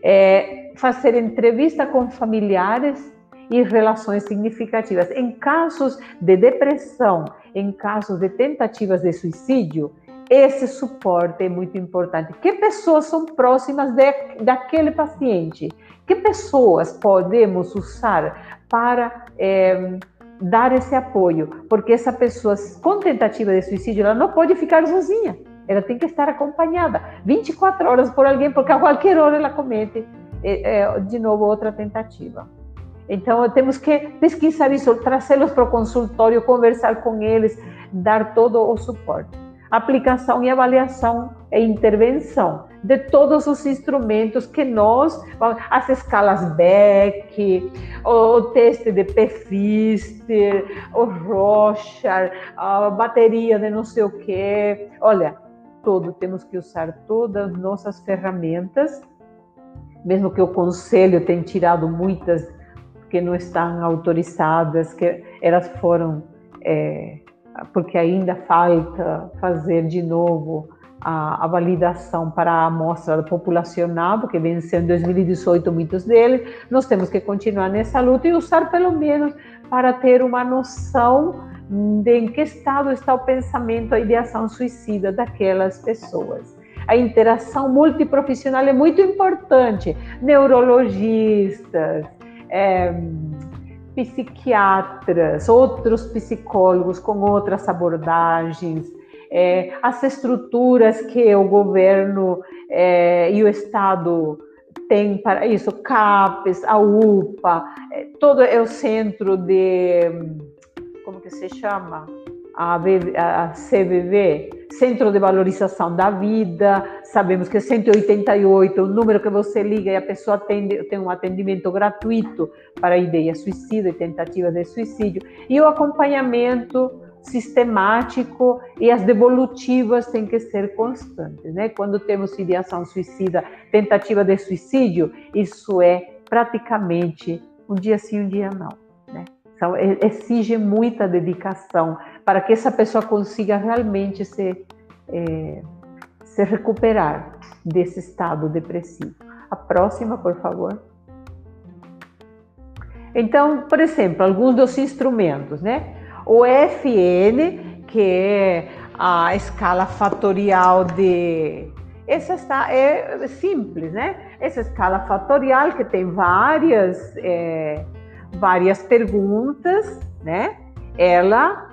É, fazer entrevista com familiares e relações significativas. Em casos de depressão, em casos de tentativas de suicídio, esse suporte é muito importante. Que pessoas são próximas de, daquele paciente? Que pessoas podemos usar para é, dar esse apoio? Porque essa pessoa com tentativa de suicídio, ela não pode ficar sozinha. Ela tem que estar acompanhada 24 horas por alguém, porque a qualquer hora ela comete é, de novo outra tentativa. Então, temos que pesquisar isso, trazê-los para o consultório, conversar com eles, dar todo o suporte. Aplicação e avaliação e intervenção de todos os instrumentos que nós, as escalas Beck, o, teste de Pfister, o Rochard, a bateria de não sei o quê. Olha, todo, temos que usar todas as nossas ferramentas, mesmo que o conselho tenha tirado muitas que não estão autorizadas, que elas foram, é, porque ainda falta fazer de novo a, a, validação para a amostra populacional, porque venceu em 2018 muitos deles, nós temos que continuar nessa luta e usar pelo menos para ter uma noção de em que estado está o pensamento, a ideação suicida daquelas pessoas. A interação multiprofissional é muito importante. Neurologistas, é, psiquiatras, outros psicólogos com outras abordagens, é, as estruturas que o governo é, e o Estado têm para isso, CAPES, a UPA, todo é o centro de, como que se chama? a, a CVV, Centro de Valorização da Vida, sabemos que é 188, o número que você liga e a pessoa atende, tem um atendimento gratuito para ideia suicida e tentativa de suicídio, e o acompanhamento sistemático e as devolutivas têm que ser constantes, né? Quando temos ideação suicida, tentativa de suicídio, isso é praticamente um dia sim, um dia não. Né? Então, exige muita dedicação para que essa pessoa consiga realmente se, é, se recuperar desse estado depressivo. A próxima, por favor. Então, por exemplo, alguns dos instrumentos, né? O FN, que é a escala fatorial de. Essa está, é simples, né? Essa escala fatorial que tem várias, é, várias perguntas, né? Ela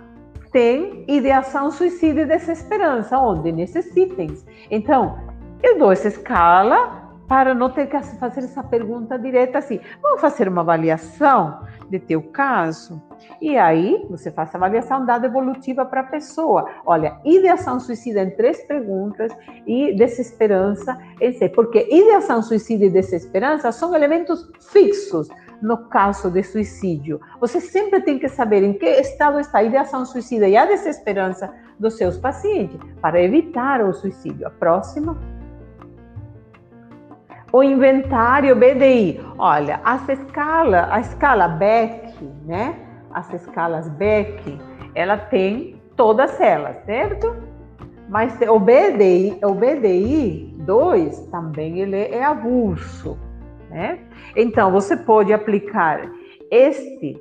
tem ideação, suicídio e desesperança, onde? Nesses itens. Então, eu dou essa escala para não ter que fazer essa pergunta direta assim. Vamos fazer uma avaliação de teu caso? E aí você faz a avaliação dada evolutiva para a pessoa. Olha, ideação suicida em três perguntas e desesperança em seis. Porque ideação suicida e desesperança são elementos fixos no caso de suicídio. Você sempre tem que saber em que estado está a ideação suicida e a desesperança dos seus pacientes para evitar o suicídio. A próxima o inventário BDI. Olha, as escala, a escala Beck, né? As escalas Beck, ela tem todas elas, certo? Mas o BDI, o BDI 2 também ele é avulso, né? Então você pode aplicar este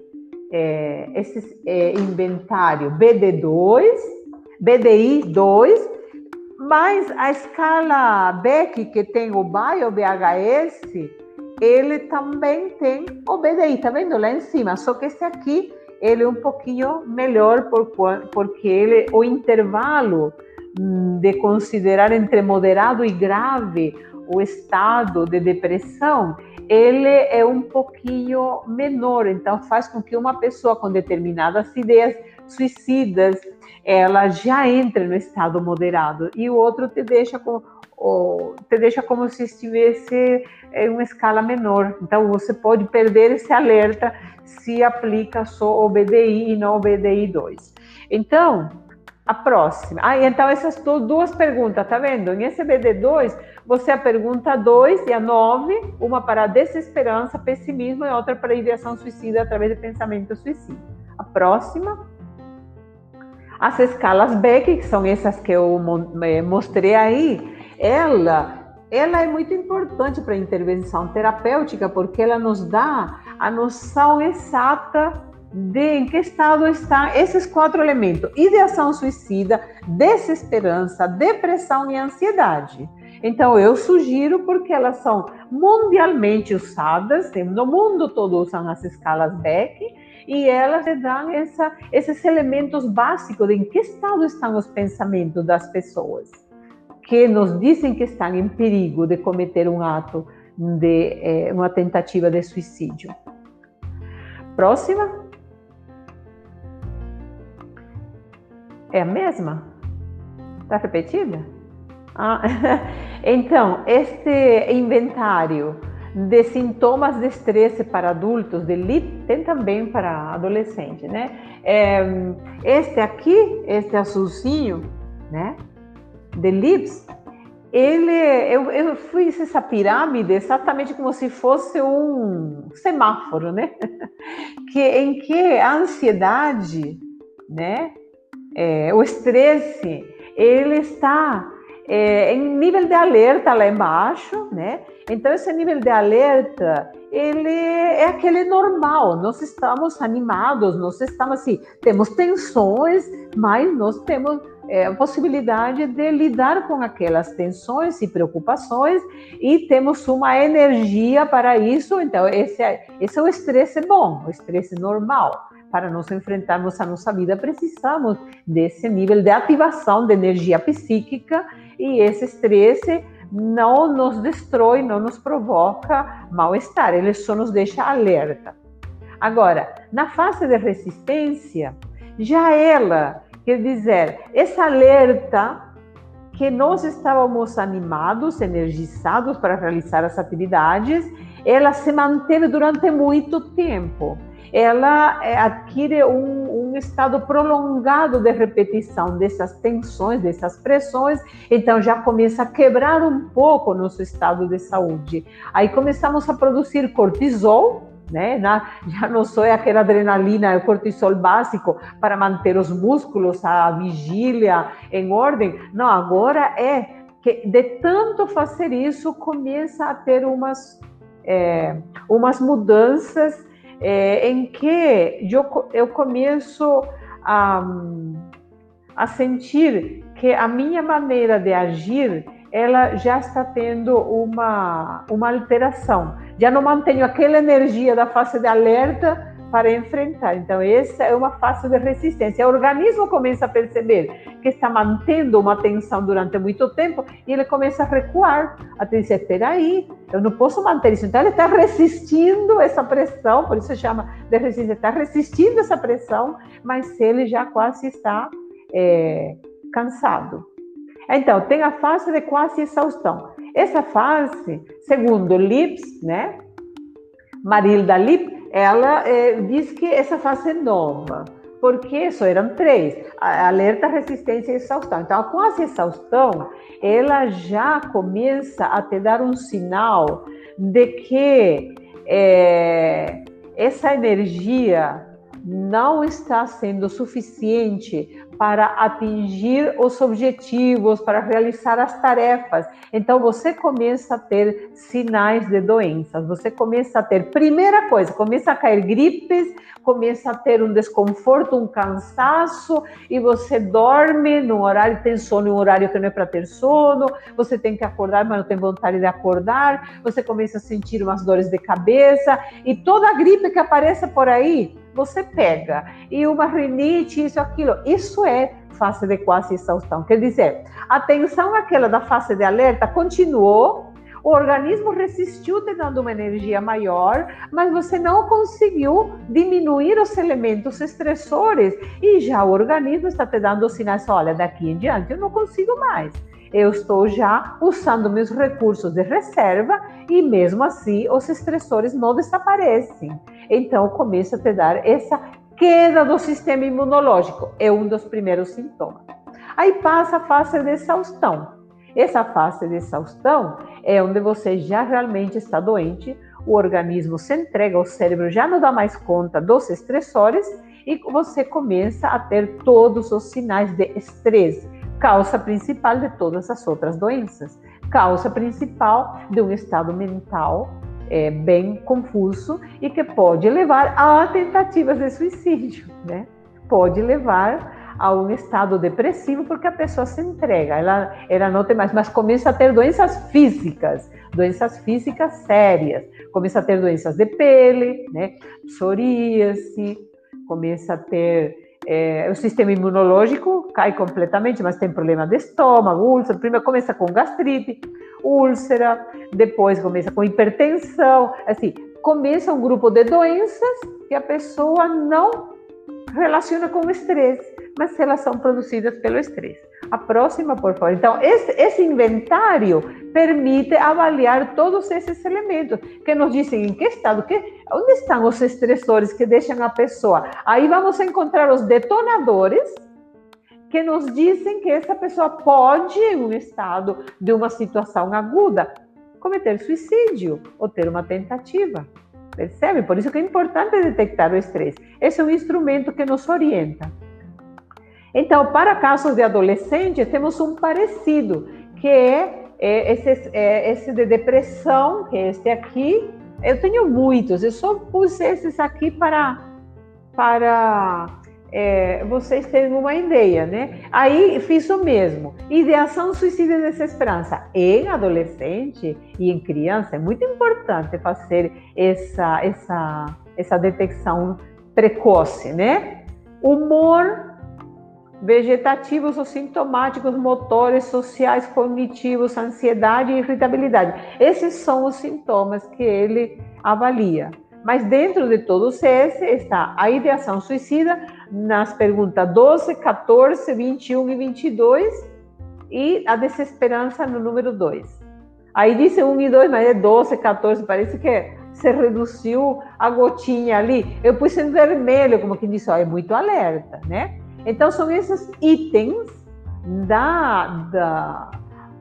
é, esse é, inventário BD2, BDI 2 mas a escala Beck, que tem o BAI, o BHS, ele também tem o BDI, tá vendo lá em cima? Só que esse aqui, ele é um pouquinho melhor, por, porque ele, o intervalo hum, de considerar entre moderado e grave o estado de depressão, ele é um pouquinho menor, então faz com que uma pessoa com determinadas ideias suicidas, ela já entra no estado moderado e o outro te deixa com te deixa como se estivesse em uma escala menor. Então você pode perder esse alerta se aplica só o BDI e não o BDI 2. Então, a próxima. Ah, então essas duas perguntas, tá vendo? Em esse BD2, você a pergunta 2 e a 9, uma para desesperança, pessimismo e outra para ideação suicida através de pensamento suicida. A próxima. As escalas Beck, que são essas que eu mostrei aí, ela, ela é muito importante para a intervenção terapêutica porque ela nos dá a noção exata de em que estado está esses quatro elementos: ideação suicida, desesperança, depressão e ansiedade. Então, eu sugiro porque elas são mundialmente usadas, no mundo todo usam as escalas Beck, e elas dão essa, esses elementos básicos de em que estado estão os pensamentos das pessoas, que nos dizem que estão em perigo de cometer um ato de eh, uma tentativa de suicídio. Próxima. É a mesma? Está repetida? Ah, [laughs] então, este inventário de sintomas de estresse para adultos, de LIP, tem também para adolescente, né? É, este aqui, este azulzinho, né? De LIPS, ele, eu, eu fiz essa pirâmide exatamente como se fosse um semáforo, né? [laughs] Que, em que a ansiedade, né? É, o estresse, ele está é, em nível de alerta lá embaixo, né? Então esse nível de alerta ele é aquele normal. Nós estamos animados, nós estamos assim, temos tensões, mas nós temos é, a possibilidade de lidar com aquelas tensões e preocupações e temos uma energia para isso. Então esse é, esse é o estresse bom, o estresse normal para nos enfrentarmos a nossa vida, precisamos desse nível de ativação de energia psíquica e esse estresse não nos destrói, não nos provoca mal-estar, ele só nos deixa alerta. Agora, na fase de resistência, já ela, quer dizer, essa alerta que nós estávamos animados, energizados para realizar as atividades, ela se manteve durante muito tempo ela é, adquire um, um estado prolongado de repetição dessas tensões, dessas pressões, então já começa a quebrar um pouco o nosso estado de saúde. Aí começamos a produzir cortisol, né? já não só é aquela adrenalina, é o cortisol básico para manter os músculos, a vigília em ordem. Não, agora é que de tanto fazer isso começa a ter umas é, umas mudanças é, em que eu, eu começo a, a sentir que a minha maneira de agir ela já está tendo uma, uma alteração. Já não mantenho aquela energia da fase de alerta para enfrentar. Então, essa é uma fase de resistência. O organismo começa a perceber que está mantendo uma tensão durante muito tempo e ele começa a recuar, a dizer: espera aí, eu não posso manter isso. Então, ele está resistindo essa pressão, por isso chama de resistência, está resistindo essa pressão, mas ele já quase está é, cansado. Então, tem a fase de quase exaustão. Essa fase, segundo Lips, né? Marilda Lips, ela é, diz que essa fase é nova, porque só eram três: alerta, resistência e exaustão. Então, com a exaustão, ela já começa a te dar um sinal de que é, essa energia não está sendo suficiente para atingir os objetivos, para realizar as tarefas. Então você começa a ter sinais de doenças. Você começa a ter, primeira coisa, começa a cair gripes, começa a ter um desconforto, um cansaço, e você dorme no horário, tem sono em um horário que não é para ter sono, você tem que acordar, mas não tem vontade de acordar, você começa a sentir umas dores de cabeça, e toda gripe que apareça por aí, você pega. E uma rinite, isso, aquilo. Isso é fase de quase exaustão. Quer dizer, a tensão aquela da fase de alerta continuou, o organismo resistiu te dando uma energia maior, mas você não conseguiu diminuir os elementos estressores e já o organismo está te dando sinais, olha, daqui em diante eu não consigo mais eu estou já usando meus recursos de reserva e mesmo assim os estressores não desaparecem. Então começa a te dar essa queda do sistema imunológico, é um dos primeiros sintomas. Aí passa a fase de exaustão. Essa fase de exaustão é onde você já realmente está doente, o organismo se entrega, o cérebro já não dá mais conta dos estressores e você começa a ter todos os sinais de estresse, causa principal de todas as outras doenças, causa principal de um estado mental é, bem confuso e que pode levar a tentativas de suicídio, né? Pode levar a um estado depressivo porque a pessoa se entrega, ela, ela não tem mais, mas começa a ter doenças físicas, doenças físicas sérias, começa a ter doenças de pele, né? Psoríase, começa a ter é, o sistema imunológico cai completamente, mas tem problema de estômago, úlcera. Primeiro começa com gastrite, úlcera, depois começa com hipertensão. Assim, começa um grupo de doenças que a pessoa não relaciona com o estresse, mas elas são produzidas pelo estresse. A próxima, por favor. Então, esse, esse, inventário permite avaliar todos esses elementos que nos dizem em que estado, que, onde estão os estressores que deixam a pessoa. Aí vamos encontrar os detonadores que nos dizem que essa pessoa pode, em um estado de uma situação aguda, cometer suicídio ou ter uma tentativa. Percebe? Por isso que é importante detectar o estresse. Esse é um instrumento que nos orienta. Então, para casos de adolescentes, temos um parecido, que é, é esse, é esse de depressão, que é este aqui. Eu tenho muitos, eu só pus esses aqui para, para é, vocês terem uma ideia, né? Aí fiz o mesmo. Ideação suicida e desesperança. Em adolescente e em criança, é muito importante fazer essa, essa, essa detecção precoce, né? Humor vegetativos ou sintomáticos, motores, sociais, cognitivos, ansiedade e irritabilidade. Esses são os sintomas que ele avalia. Mas dentro de todos esses está a ideação suicida nas perguntas 12, 14, 21 e 22 e a desesperança no número 2. Aí diz 1 e 2, mas é 12, 14, parece que se reduziu a gotinha ali. Eu pus em vermelho, como que disse, ó, é muito alerta, né? Então, são esses itens da, da,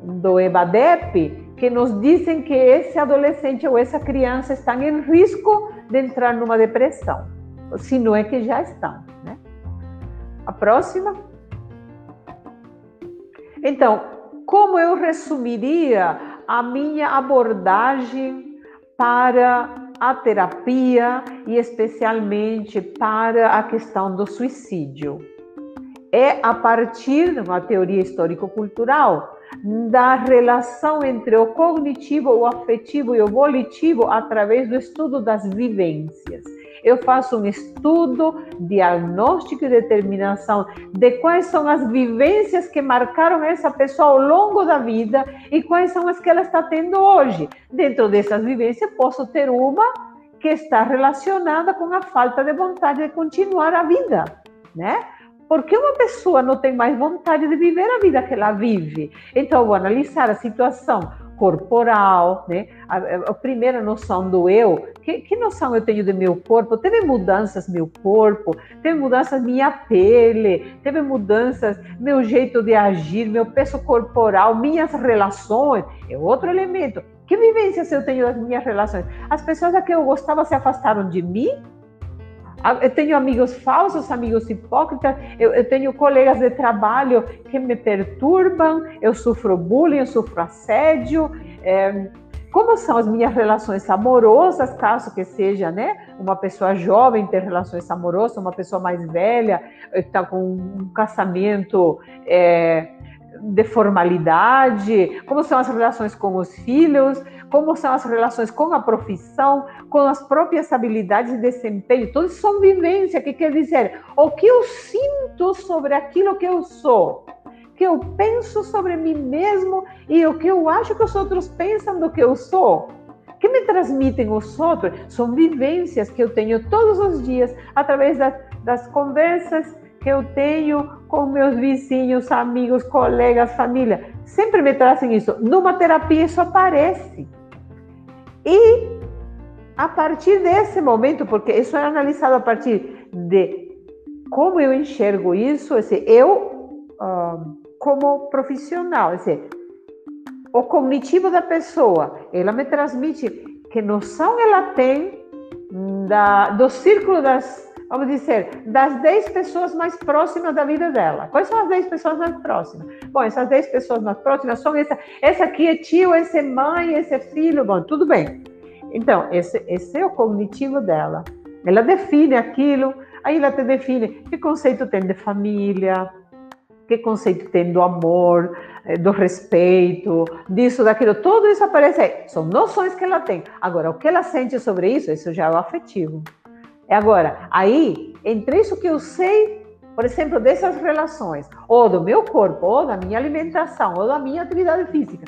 do EBADEP que nos dizem que esse adolescente ou essa criança estão em risco de entrar numa depressão, se não é que já estão. Né? A próxima. Então, como eu resumiria a minha abordagem para a terapia e especialmente para a questão do suicídio? É a partir de uma teoria histórico-cultural da relação entre o cognitivo, o afetivo e o volitivo através do estudo das vivências. Eu faço um estudo diagnóstico e determinação de quais são as vivências que marcaram essa pessoa ao longo da vida e quais são as que ela está tendo hoje. Dentro dessas vivências, posso ter uma que está relacionada com a falta de vontade de continuar a vida, né? Porque uma pessoa não tem mais vontade de viver a vida que ela vive. Então, vou analisar a situação corporal, né? A, a, primeira noção do eu, que, que, noção eu tenho do meu corpo? Teve mudanças meu corpo, teve mudanças minha pele, teve mudanças meu jeito de agir, meu peso corporal, minhas relações, é outro elemento. Que vivências eu tenho das minhas relações? As pessoas a que eu gostava se afastaram de mim eu tenho amigos falsos, amigos hipócritas, eu, eu, tenho colegas de trabalho que me perturbam, eu sofro bullying, eu sofro assédio. É, como são as minhas relações amorosas, caso que seja né, uma pessoa jovem ter relações amorosas, uma pessoa mais velha, está com um casamento é, de formalidade, como são as relações com os filhos, como são as relações com a profissão, com as próprias habilidades de desempenho. Tudo isso são vivência, que quer dizer o que eu sinto sobre aquilo que eu sou, que eu penso sobre mim mesmo e o que eu acho que os outros pensam do que eu sou. Que me transmitem os outros são vivências que eu tenho todos os dias através das conversas que eu tenho com meus vizinhos, amigos, colegas, família. Sempre me trazem isso. Numa terapia isso aparece. E a partir desse momento, porque isso é analisado a partir de como eu enxergo isso, eu uh, como profissional, o cognitivo da pessoa, ela me transmite que noção ela tem da, do círculo das, vamos dizer, das 10 pessoas mais próximas da vida dela. Quais são as 10 pessoas mais próximas? Bom, essas 10 pessoas mais próximas são essa, essa aqui é tio, esse é mãe, esse é filho, bom, tudo bem. Então, esse, esse é o cognitivo dela. Ela define aquilo, aí ela te define que conceito tem de família, que conceito tem do amor, eh, do respeito, disso, daquilo, tudo isso aparece aí. São noções que ela tem. Agora, o que ela sente sobre isso, isso já é o afetivo. É agora, aí, entre isso que eu sei, por exemplo, dessas relações, ou do meu corpo, ou da minha alimentação, ou da minha atividade física,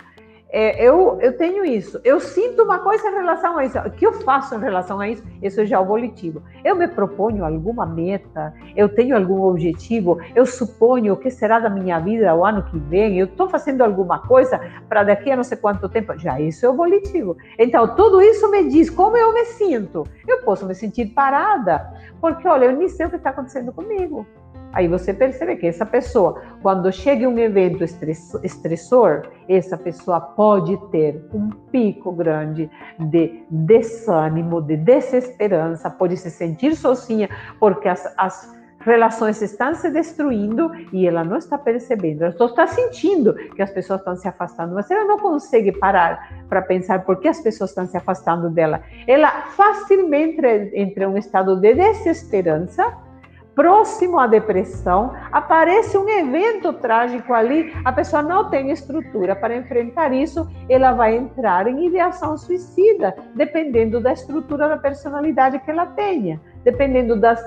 é, eu, eu tenho isso. Eu sinto uma coisa em relação a isso. O que eu faço em relação a isso? Isso já é o volitivo. Eu me proponho alguma meta, eu tenho algum objetivo, eu suponho o que será da minha vida o ano que vem, eu estou fazendo alguma coisa para daqui a não sei quanto tempo. Já isso é o volitivo. Então, tudo isso me diz como eu me sinto. Eu posso me sentir parada, porque, olha, eu nem sei o que está acontecendo comigo. Aí você percebe que essa pessoa, quando chega um evento estressor, essa pessoa pode ter um pico grande de desânimo, de desesperança, pode se sentir sozinha, porque as, as relações estão se destruindo e ela não está percebendo, ela só está sentindo que as pessoas estão se afastando, mas ela não consegue parar para pensar por que as pessoas estão se afastando dela. Ela facilmente entra em um estado de desesperança próximo à depressão, aparece um evento trágico ali, a pessoa não tem estrutura para enfrentar isso, ela vai entrar em ideação suicida, dependendo da estrutura da personalidade que ela tenha, dependendo das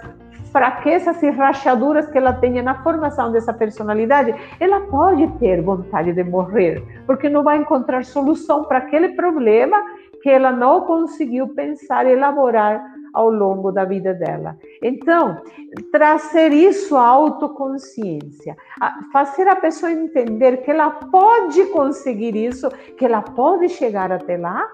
fraquezas e rachaduras que ela tenha na formação dessa personalidade, ela pode ter vontade de morrer, porque não vai encontrar solução para aquele problema que ela não conseguiu pensar elaborar ao longo da vida dela. Então, trazer isso à autoconsciência, fazer a pessoa entender que ela pode conseguir isso, que ela pode chegar até lá,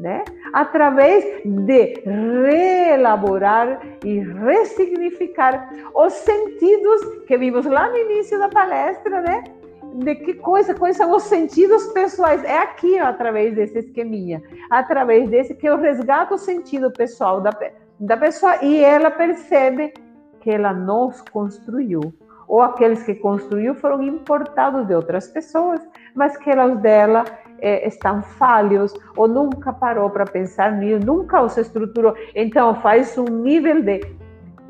né? Através de reelaborar e ressignificar os sentidos que vimos lá no início da palestra, né? De que coisa, quais são os sentidos pessoais? É aqui, ó, através desse esqueminha, através desse que eu resgato o sentido pessoal da, da pessoa e ela percebe que ela nos construiu ou aqueles que construiu foram importados de outras pessoas, mas que os dela é, estão falhos, ou nunca parou para pensar nisso, nunca os estruturou. Então, faz um nível de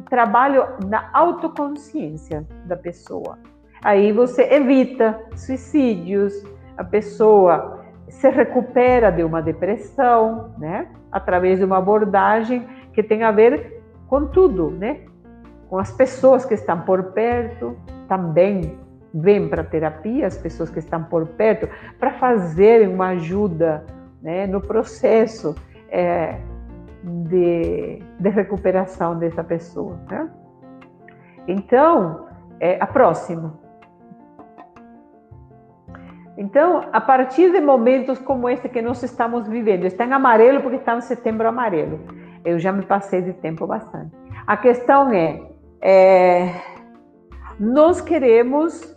trabalho na autoconsciência da pessoa. Aí você evita suicídios, a pessoa se recupera de uma depressão, né? Através de uma abordagem que tem a ver com tudo, né? Com as pessoas que estão por perto, também vêm para terapia, as pessoas que estão por perto, para fazerem uma ajuda né, no processo é, de, de, recuperação dessa pessoa. Né? Então, é, a próxima. Então, a partir de momentos como esse que nós estamos vivendo, está em amarelo porque está no setembro amarelo. Eu já me passei de tempo bastante. A questão é, é nós queremos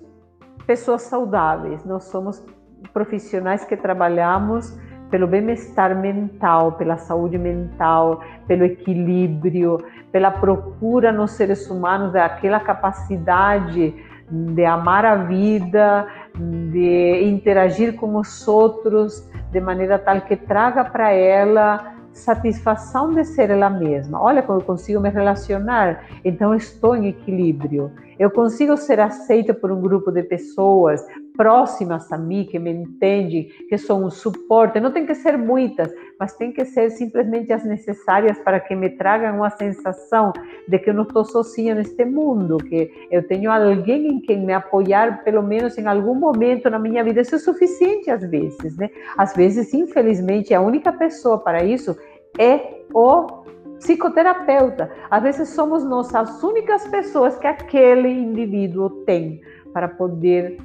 pessoas saudáveis, nós somos profissionais que trabalhamos pelo bem-estar mental, pela saúde mental, pelo equilíbrio, pela procura nos seres humanos daquela capacidade de amar a vida, de interagir com os outros de maneira tal que traga para ela satisfação de ser ela mesma. Olha como eu consigo me relacionar, então estou em equilíbrio. Eu consigo ser aceita por um grupo de pessoas próximas a mim, que me entendem, que são um suporte. Não tem que ser muitas, mas tem que ser simplesmente as necessárias para que me tragam uma sensação de que eu não estou sozinha neste mundo, que eu tenho alguém em quem me apoiar, pelo menos em algum momento na minha vida. Isso é suficiente às vezes, né? Às vezes, infelizmente, a única pessoa para isso é o psicoterapeuta. Às vezes somos nós as únicas pessoas que aquele indivíduo tem para poder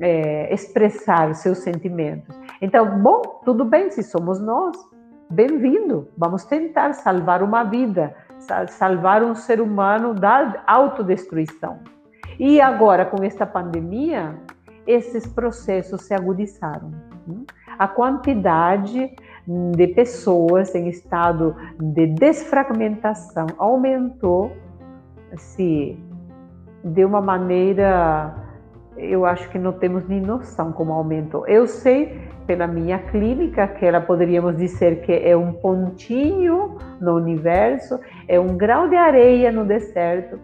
é, expressar seus sentimentos. Então, bom, tudo bem, se somos nós, bem-vindo. Vamos tentar salvar uma vida, salvar um ser humano da autodestruição. E agora, com esta pandemia, esses processos se agudizaram. Hum? A quantidade de pessoas em estado de desfragmentação aumentou se de uma maneira eu acho que não temos nem noção como aumentou. Eu sei pela minha clínica que ela poderíamos dizer que é um pontinho no universo, é um grau de areia no deserto.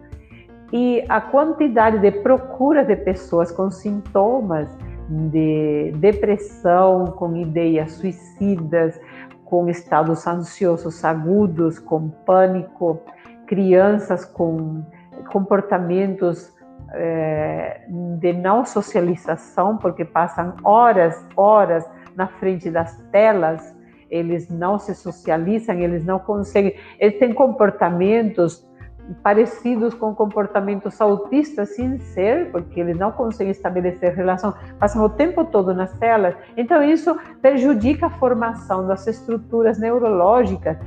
E a quantidade de procura de pessoas com sintomas de depressão, com ideias suicidas, com estados ansiosos agudos, com pânico, crianças com comportamentos é, de não socialização, porque passam horas, horas na frente das telas, eles não se socializam, eles não conseguem, eles têm comportamentos parecidos com comportamentos autistas sem ser, porque eles não conseguem estabelecer relação, passam o tempo todo nas telas. Então isso prejudica a formação das estruturas neurológicas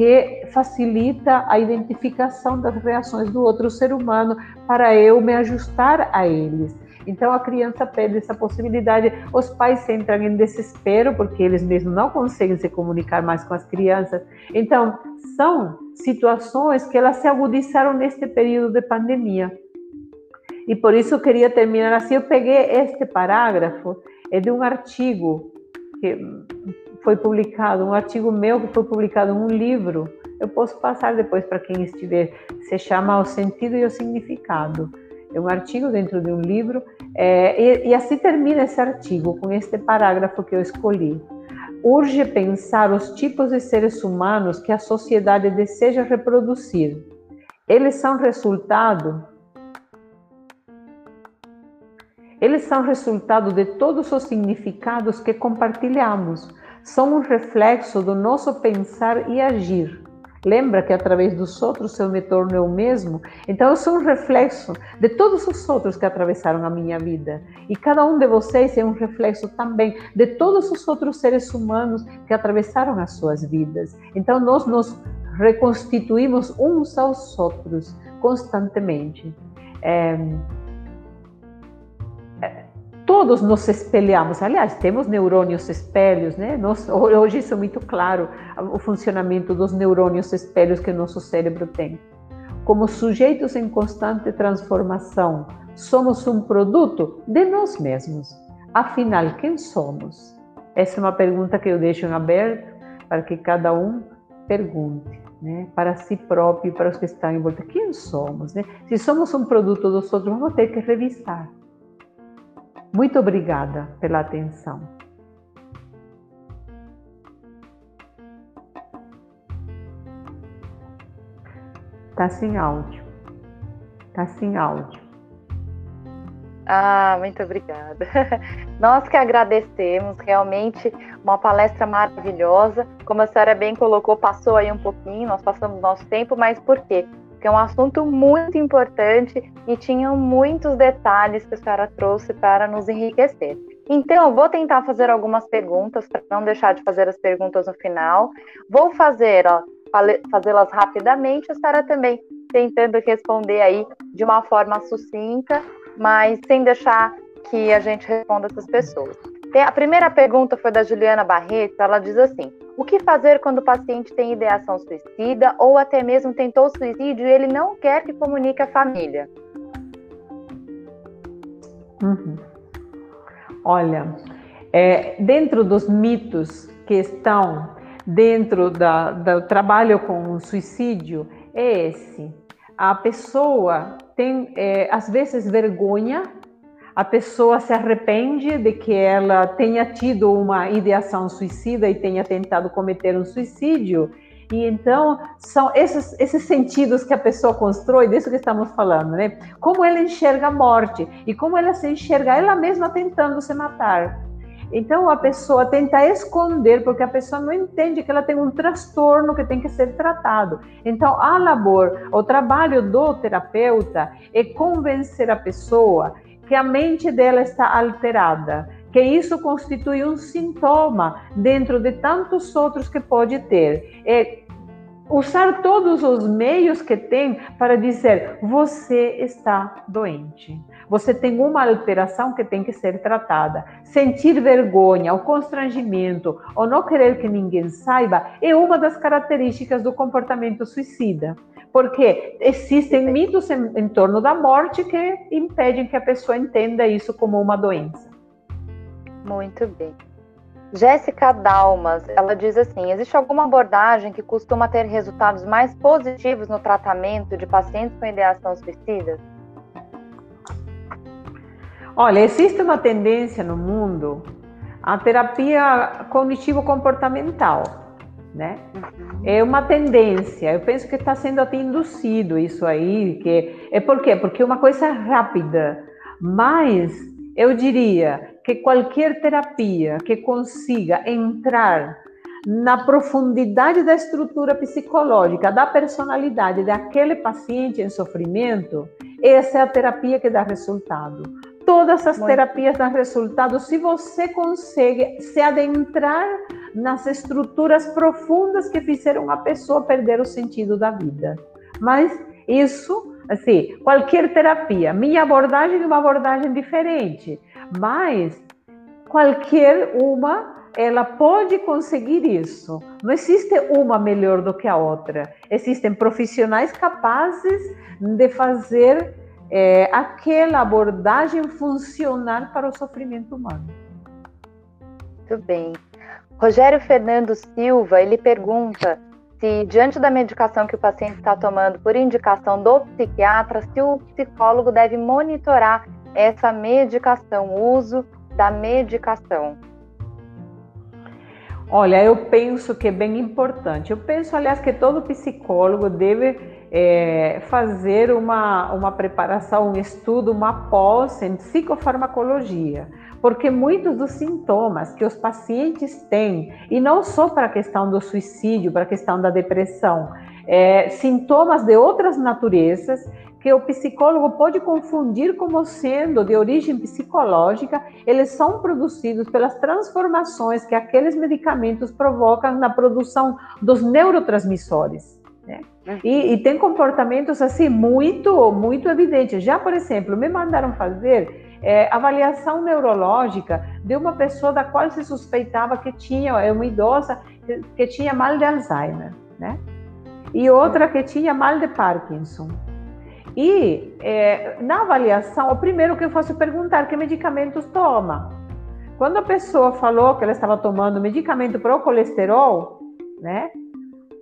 que facilita a identificação das reações do outro ser humano para eu me ajustar a eles. Então a criança perde essa possibilidade. Os pais entram em desespero porque eles mesmos não conseguem se comunicar mais com as crianças. Então são situações que elas se agudizaram neste período de pandemia. E por isso eu queria terminar assim. Eu peguei este parágrafo é de um artigo que foi publicado, um artigo meu que foi publicado um livro. Eu posso passar depois para quem estiver. Se chama O Sentido e o Significado. É um artigo dentro de um livro. É, e, e assim termina esse artigo, com este parágrafo que eu escolhi. Urge pensar os tipos de seres humanos que a sociedade deseja reproduzir. Eles são resultado eles são resultado de todos os significados que compartilhamos, são um reflexo do nosso pensar e agir. Lembra que através dos outros eu me torno eu mesmo? Então eu sou um reflexo de todos os outros que atravessaram a minha vida. E cada um de vocês é um reflexo também de todos os outros seres humanos que atravessaram as suas vidas. Então nós nos reconstituímos uns aos outros constantemente. É, todos nos espelhamos. Aliás, temos neurônios espelhos, né? Hoje isso é muito claro, o funcionamento dos neurônios espelhos que nosso cérebro tem. Como sujeitos em constante transformação, somos um produto de nós mesmos. Afinal, quem somos? Essa é uma pergunta que eu deixo em aberto para que cada um pergunte. Né, para si próprio e para os que estão em volta. Quem somos? Né? Se somos um produto dos outros, vamos ter que revisar muito obrigada pela atenção. Tá sem áudio. Tá sem áudio. Ah, muito obrigada. [laughs] Nós que agradecemos, realmente uma palestra maravilhosa. Como a senhora bem colocou, passou aí um pouquinho, nós passamos nosso tempo, mas por quê? Que é um assunto muito importante e tinha muitos detalhes que a senhora trouxe para nos enriquecer. Então, vou tentar fazer algumas perguntas para não deixar de fazer as perguntas no final. Vou fazer, fazê-las rapidamente, a senhora também tentando responder aí de uma forma sucinta, mas sem deixar que a gente responda essas pessoas. A primeira pergunta foi da Juliana Barreto, ela diz assim: o que fazer quando o paciente tem ideação suicida ou até mesmo tentou suicídio e ele não quer que comunique à família? Uhum. Olha, é, dentro dos mitos que estão dentro da, do trabalho com o suicídio, é esse. A pessoa tem, é, às vezes, vergonha a pessoa se arrepende de que ela tenha tido uma ideação suicida e tenha tentado cometer um suicídio. E então são esses, esses sentidos que a pessoa constrói, disso que estamos falando, né? Como ela enxerga a morte e como ela se enxerga ela mesma tentando se matar. Então a pessoa tenta esconder porque a pessoa não entende que ela tem um transtorno que tem que ser tratado. Então a labor, o trabalho do terapeuta é convencer a pessoa que a mente dela está alterada, que isso constitui um sintoma dentro de tantos outros que pode ter. É usar todos os meios que tem para dizer: você está doente. Você tem uma alteração que tem que ser tratada. Sentir vergonha, o constrangimento, ou não querer que ninguém saiba, é uma das características do comportamento suicida porque existem mitos em, em, torno da morte que impedem que a pessoa entenda isso como uma doença. Muito bem. Jéssica Dalmas, ela diz assim: existe alguma abordagem que costuma ter resultados mais positivos no tratamento de pacientes com ideação suicida? Olha, existe uma tendência no mundo a terapia cognitivo-comportamental né? Uhum. É uma tendência. Eu penso que está sendo até induzido isso aí, que é por quê? Porque é uma coisa rápida. Mas eu diria que qualquer terapia que consiga entrar na profundidade da estrutura psicológica, da personalidade daquele paciente em sofrimento, essa é a terapia que dá resultado. Todas as Muito. terapias dão resultado se você consegue se adentrar nas estruturas profundas que fizeram a pessoa perder o sentido da vida. Mas isso, assim, qualquer terapia, minha abordagem é uma abordagem diferente, mas qualquer uma ela pode conseguir isso. Não existe uma melhor do que a outra. Existem profissionais capazes de fazer é, aquela abordagem funcionar para o sofrimento humano. Muito bem. Rogério Fernando Silva, ele pergunta se, diante da medicação que o paciente está tomando por indicação do psiquiatra, se o psicólogo deve monitorar essa medicação, o uso da medicação. Olha, eu penso que é bem importante. Eu penso, aliás, que todo psicólogo deve é, fazer uma, uma preparação, um estudo, uma pós em psicofarmacologia, porque muitos dos sintomas que os pacientes têm, e não só para a questão do suicídio, para a questão da depressão, é, sintomas de outras naturezas, que o psicólogo pode confundir como sendo de origem psicológica, eles são produzidos pelas transformações que aqueles medicamentos provocam na produção dos neurotransmissores. Né? E, e, tem comportamentos assim muito, muito evidentes. Já, por exemplo, me mandaram fazer é, avaliação neurológica de uma pessoa da qual se suspeitava que tinha, é uma idosa que, que tinha mal de Alzheimer, né? E outra que tinha mal de Parkinson. E é, na avaliação, o primeiro que eu faço é perguntar que medicamentos toma. Quando a pessoa falou que ela estava tomando medicamento para o colesterol, né?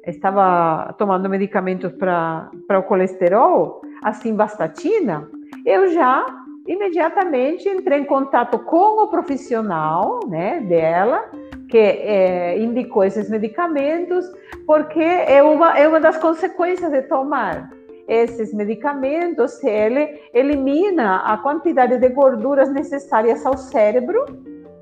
Estava tomando medicamentos para o colesterol, assim, bastatina, eu já imediatamente entrei em contato com o profissional né, dela, que é, indicou esses medicamentos, porque é uma, é uma das consequências de tomar esses medicamentos, ele elimina a quantidade de gorduras necessárias ao cérebro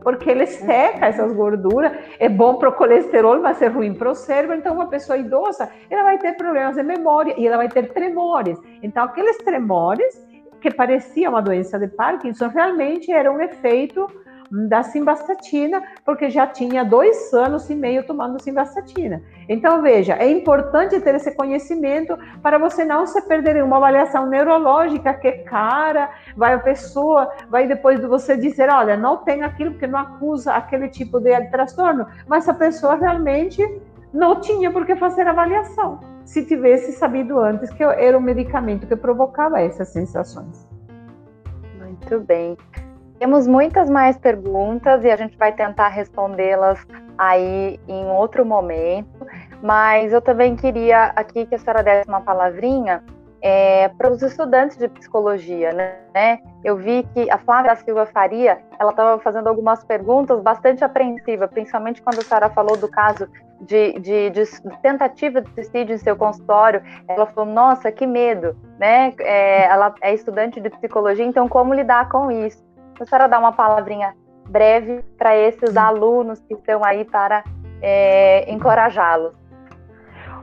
porque ele seca essas gorduras, é bom para o colesterol, mas é ruim para o cérebro. Então, uma pessoa idosa, ela vai ter problemas de memória e ela vai ter tremores. Então, aqueles tremores que pareciam uma doença de Parkinson, realmente era um efeito da simvastatina, porque já tinha dois anos e meio tomando simvastatina. Então, veja, é importante ter esse conhecimento para você não se perder em uma avaliação neurológica que é cara, vai a pessoa, vai depois de você dizer, olha, não tem aquilo porque não acusa aquele tipo de transtorno, mas a pessoa realmente não tinha por que fazer avaliação, se tivesse sabido antes que era um medicamento que provocava essas sensações. Muito bem. Temos muitas mais perguntas e a gente vai tentar respondê-las aí em outro momento, mas eu também queria aqui que a senhora desse uma palavrinha é, para os estudantes de psicologia, né? Eu vi que a Flávia da Silva Faria, ela estava fazendo algumas perguntas bastante apreensivas, principalmente quando a senhora falou do caso de, de, de, tentativa de suicídio em seu consultório. Ela falou, nossa, que medo, né? É, ela é estudante de psicologia, então como lidar com isso? A senhora dar uma palavrinha breve para esses alunos que estão aí para é, encorajá-los.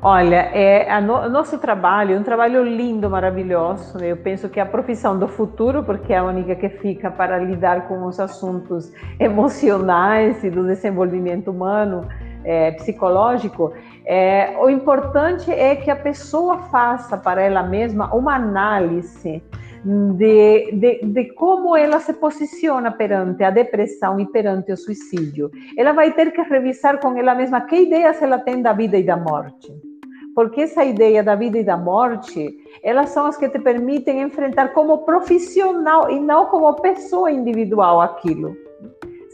Olha, é, no, nosso trabalho é um trabalho lindo, maravilhoso. Eu penso que é a profissão do futuro, porque é a única que fica para lidar com os assuntos emocionais e do desenvolvimento humano, é, psicológico. É, o importante é que a pessoa faça para ela mesma uma análise de, de, de, como ela se posiciona perante a depressão e perante o suicídio. Ela vai ter que revisar com ela mesma que ideias ela tem da vida e da morte. Porque essa ideia da vida e da morte, elas são as que te permitem enfrentar como profissional e não como pessoa individual aquilo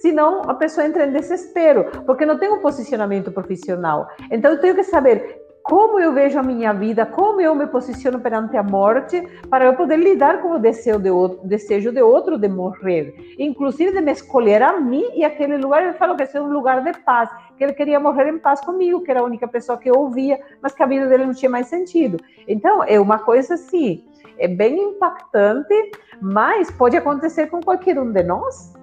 senão a pessoa entra em desespero, porque não tem um posicionamento profissional. Então eu tenho que saber como eu vejo a minha vida, como eu me posiciono perante a morte, para eu poder lidar com o desejo de outro, desejo de outro de morrer, inclusive de me escolher a mim e aquele lugar. Ele falou que esse é um lugar de paz, que ele queria morrer em paz comigo, que era a única pessoa que eu ouvia, mas que a vida dele não tinha mais sentido. Então é uma coisa assim, é bem impactante, mas pode acontecer com qualquer um de nós.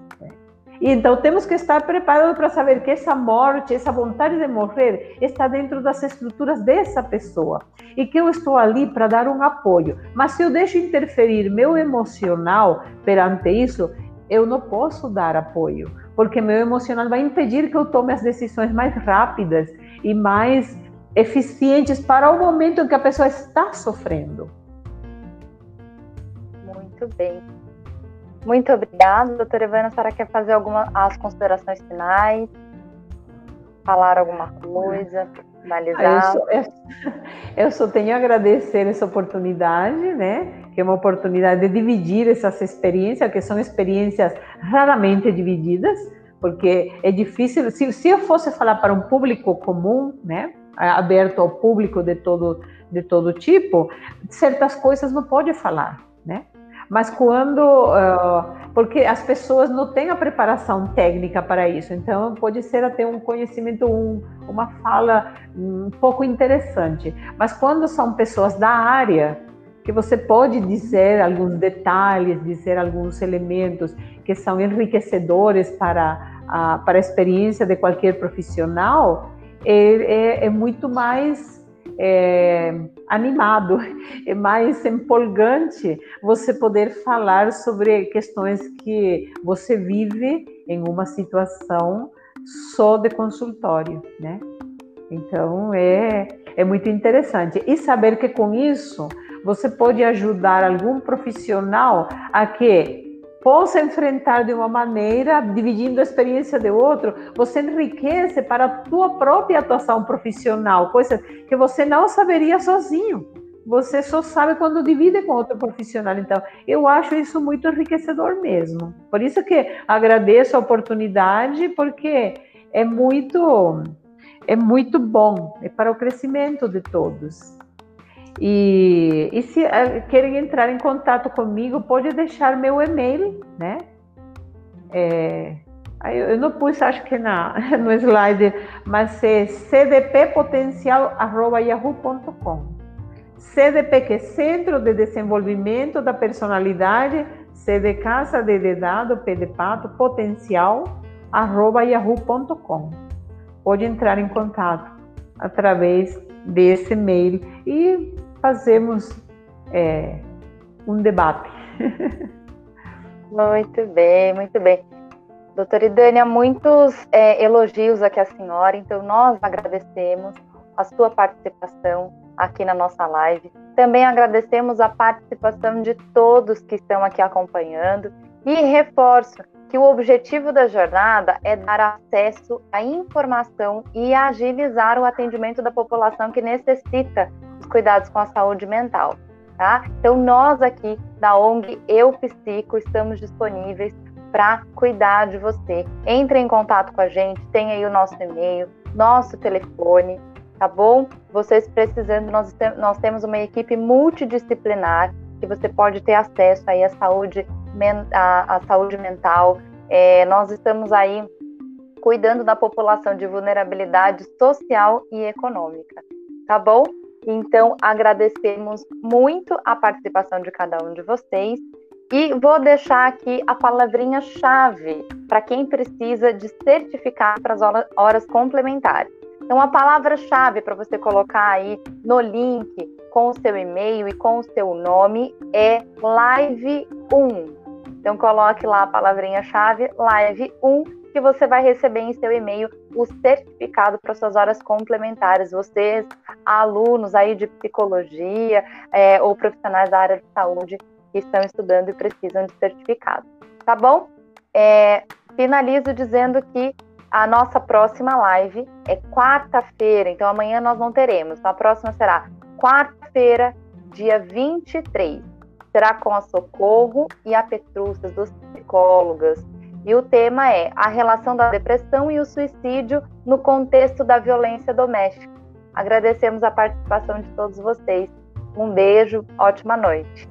Então temos que estar preparados para saber que essa morte, essa vontade de morrer, está dentro das estruturas dessa pessoa e que eu estou ali para dar um apoio. Mas se eu deixo interferir meu emocional perante isso, eu não posso dar apoio, porque meu emocional vai impedir que eu tome as decisões mais rápidas e mais eficientes para o momento em que a pessoa está sofrendo. Muito bem. Muito obrigada, doutora Ivana. A senhora quer fazer algumas as considerações finais? Falar alguma coisa? Finalizar? Ah, eu, só, eu, [laughs] eu só tenho a agradecer essa oportunidade, né? Que é uma oportunidade de dividir essas experiências, que são experiências raramente divididas, porque é difícil. Se, se eu fosse falar para um público comum, né? Aberto ao público de todo de todo tipo, certas coisas não pode falar, né? Mas quando uh, porque as pessoas não têm a preparação técnica para isso. Então, pode ser até um conhecimento, um, uma fala um pouco interessante. Mas quando são pessoas da área, que você pode dizer alguns detalhes, dizer alguns elementos que são enriquecedores para a, para a experiência de qualquer profissional, é, é, é muito mais é, animado, é mais empolgante você poder falar sobre questões que você vive em uma situação só de consultório, né? Então é, é muito interessante. E saber que com isso você pode ajudar algum profissional a que possa enfrentar de uma maneira, dividindo a experiência de outro, você enriquece para a tua própria atuação profissional, coisa que você não saberia sozinho. Você só sabe quando divide com outro profissional. Então, eu acho isso muito enriquecedor mesmo. Por isso que agradeço a oportunidade, porque é muito é muito bom, é para o crescimento de todos. E, e se uh, querem entrar em contato comigo, pode deixar meu e-mail, né? É, eu não pus, acho que na, [laughs] no slide, mas é cdppotencial.yahoo.com. CDP, que é Centro de Desenvolvimento da Personalidade, C de Casa, D de Dado, P de Pato, potencial, arroba yahoo.com. Pode entrar em contato através desse e-mail e fazemos é, um debate. Muito bem, muito bem. Doutora Idânia, muitos é, elogios aqui à senhora, então nós agradecemos a sua participação aqui na nossa live. Também agradecemos a participação de todos que estão aqui acompanhando e reforço que o objetivo da jornada é dar acesso à informação e agilizar o atendimento da população que necessita cuidados com a saúde mental. Tá? Então, nós aqui da ONG Eu Psico estamos disponíveis para cuidar de você. Entre em contato com a gente, tem aí o nosso e-mail, nosso telefone, tá bom? Vocês precisando, nós, nós temos uma equipe multidisciplinar que você pode ter acesso aí à saúde, à, à saúde mental. É, nós estamos aí cuidando da população de vulnerabilidade social e econômica, tá bom? Então, agradecemos muito a participação de cada um de vocês e vou deixar aqui a palavrinha-chave para quem precisa de certificado para as horas complementares. Então, a palavra-chave para você colocar aí no link com o seu e-mail e com o seu nome é Live 1. Então, coloque lá a palavrinha-chave Live 1 que você vai receber em seu e-mail o certificado para suas horas complementares. Vocês, alunos aí de psicologia é, ou profissionais da área de saúde que estão estudando e precisam de certificado. Tá bom? É, finalizo dizendo que a nossa próxima live é quarta-feira, então amanhã nós não teremos. A próxima será quarta-feira, dia 23. Será com a Socorro e a Petrúcia, duas psicólogas e o tema é a relação da depressão e o suicídio no contexto da violência doméstica. Agradecemos a participação de todos vocês. Um beijo, ótima noite.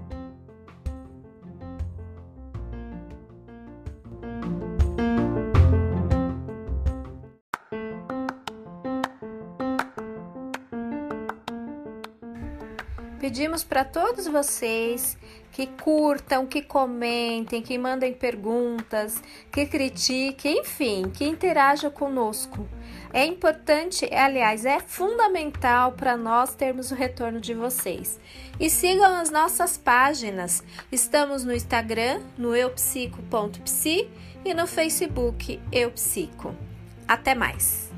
Pedimos para todos vocês que curtam, que comentem, que mandem perguntas, que critiquem, enfim, que interajam conosco. É importante, aliás, é fundamental para nós termos o retorno de vocês. E sigam as nossas páginas. Estamos no Instagram, no eupsico.psi e no Facebook Eupsico. Até mais!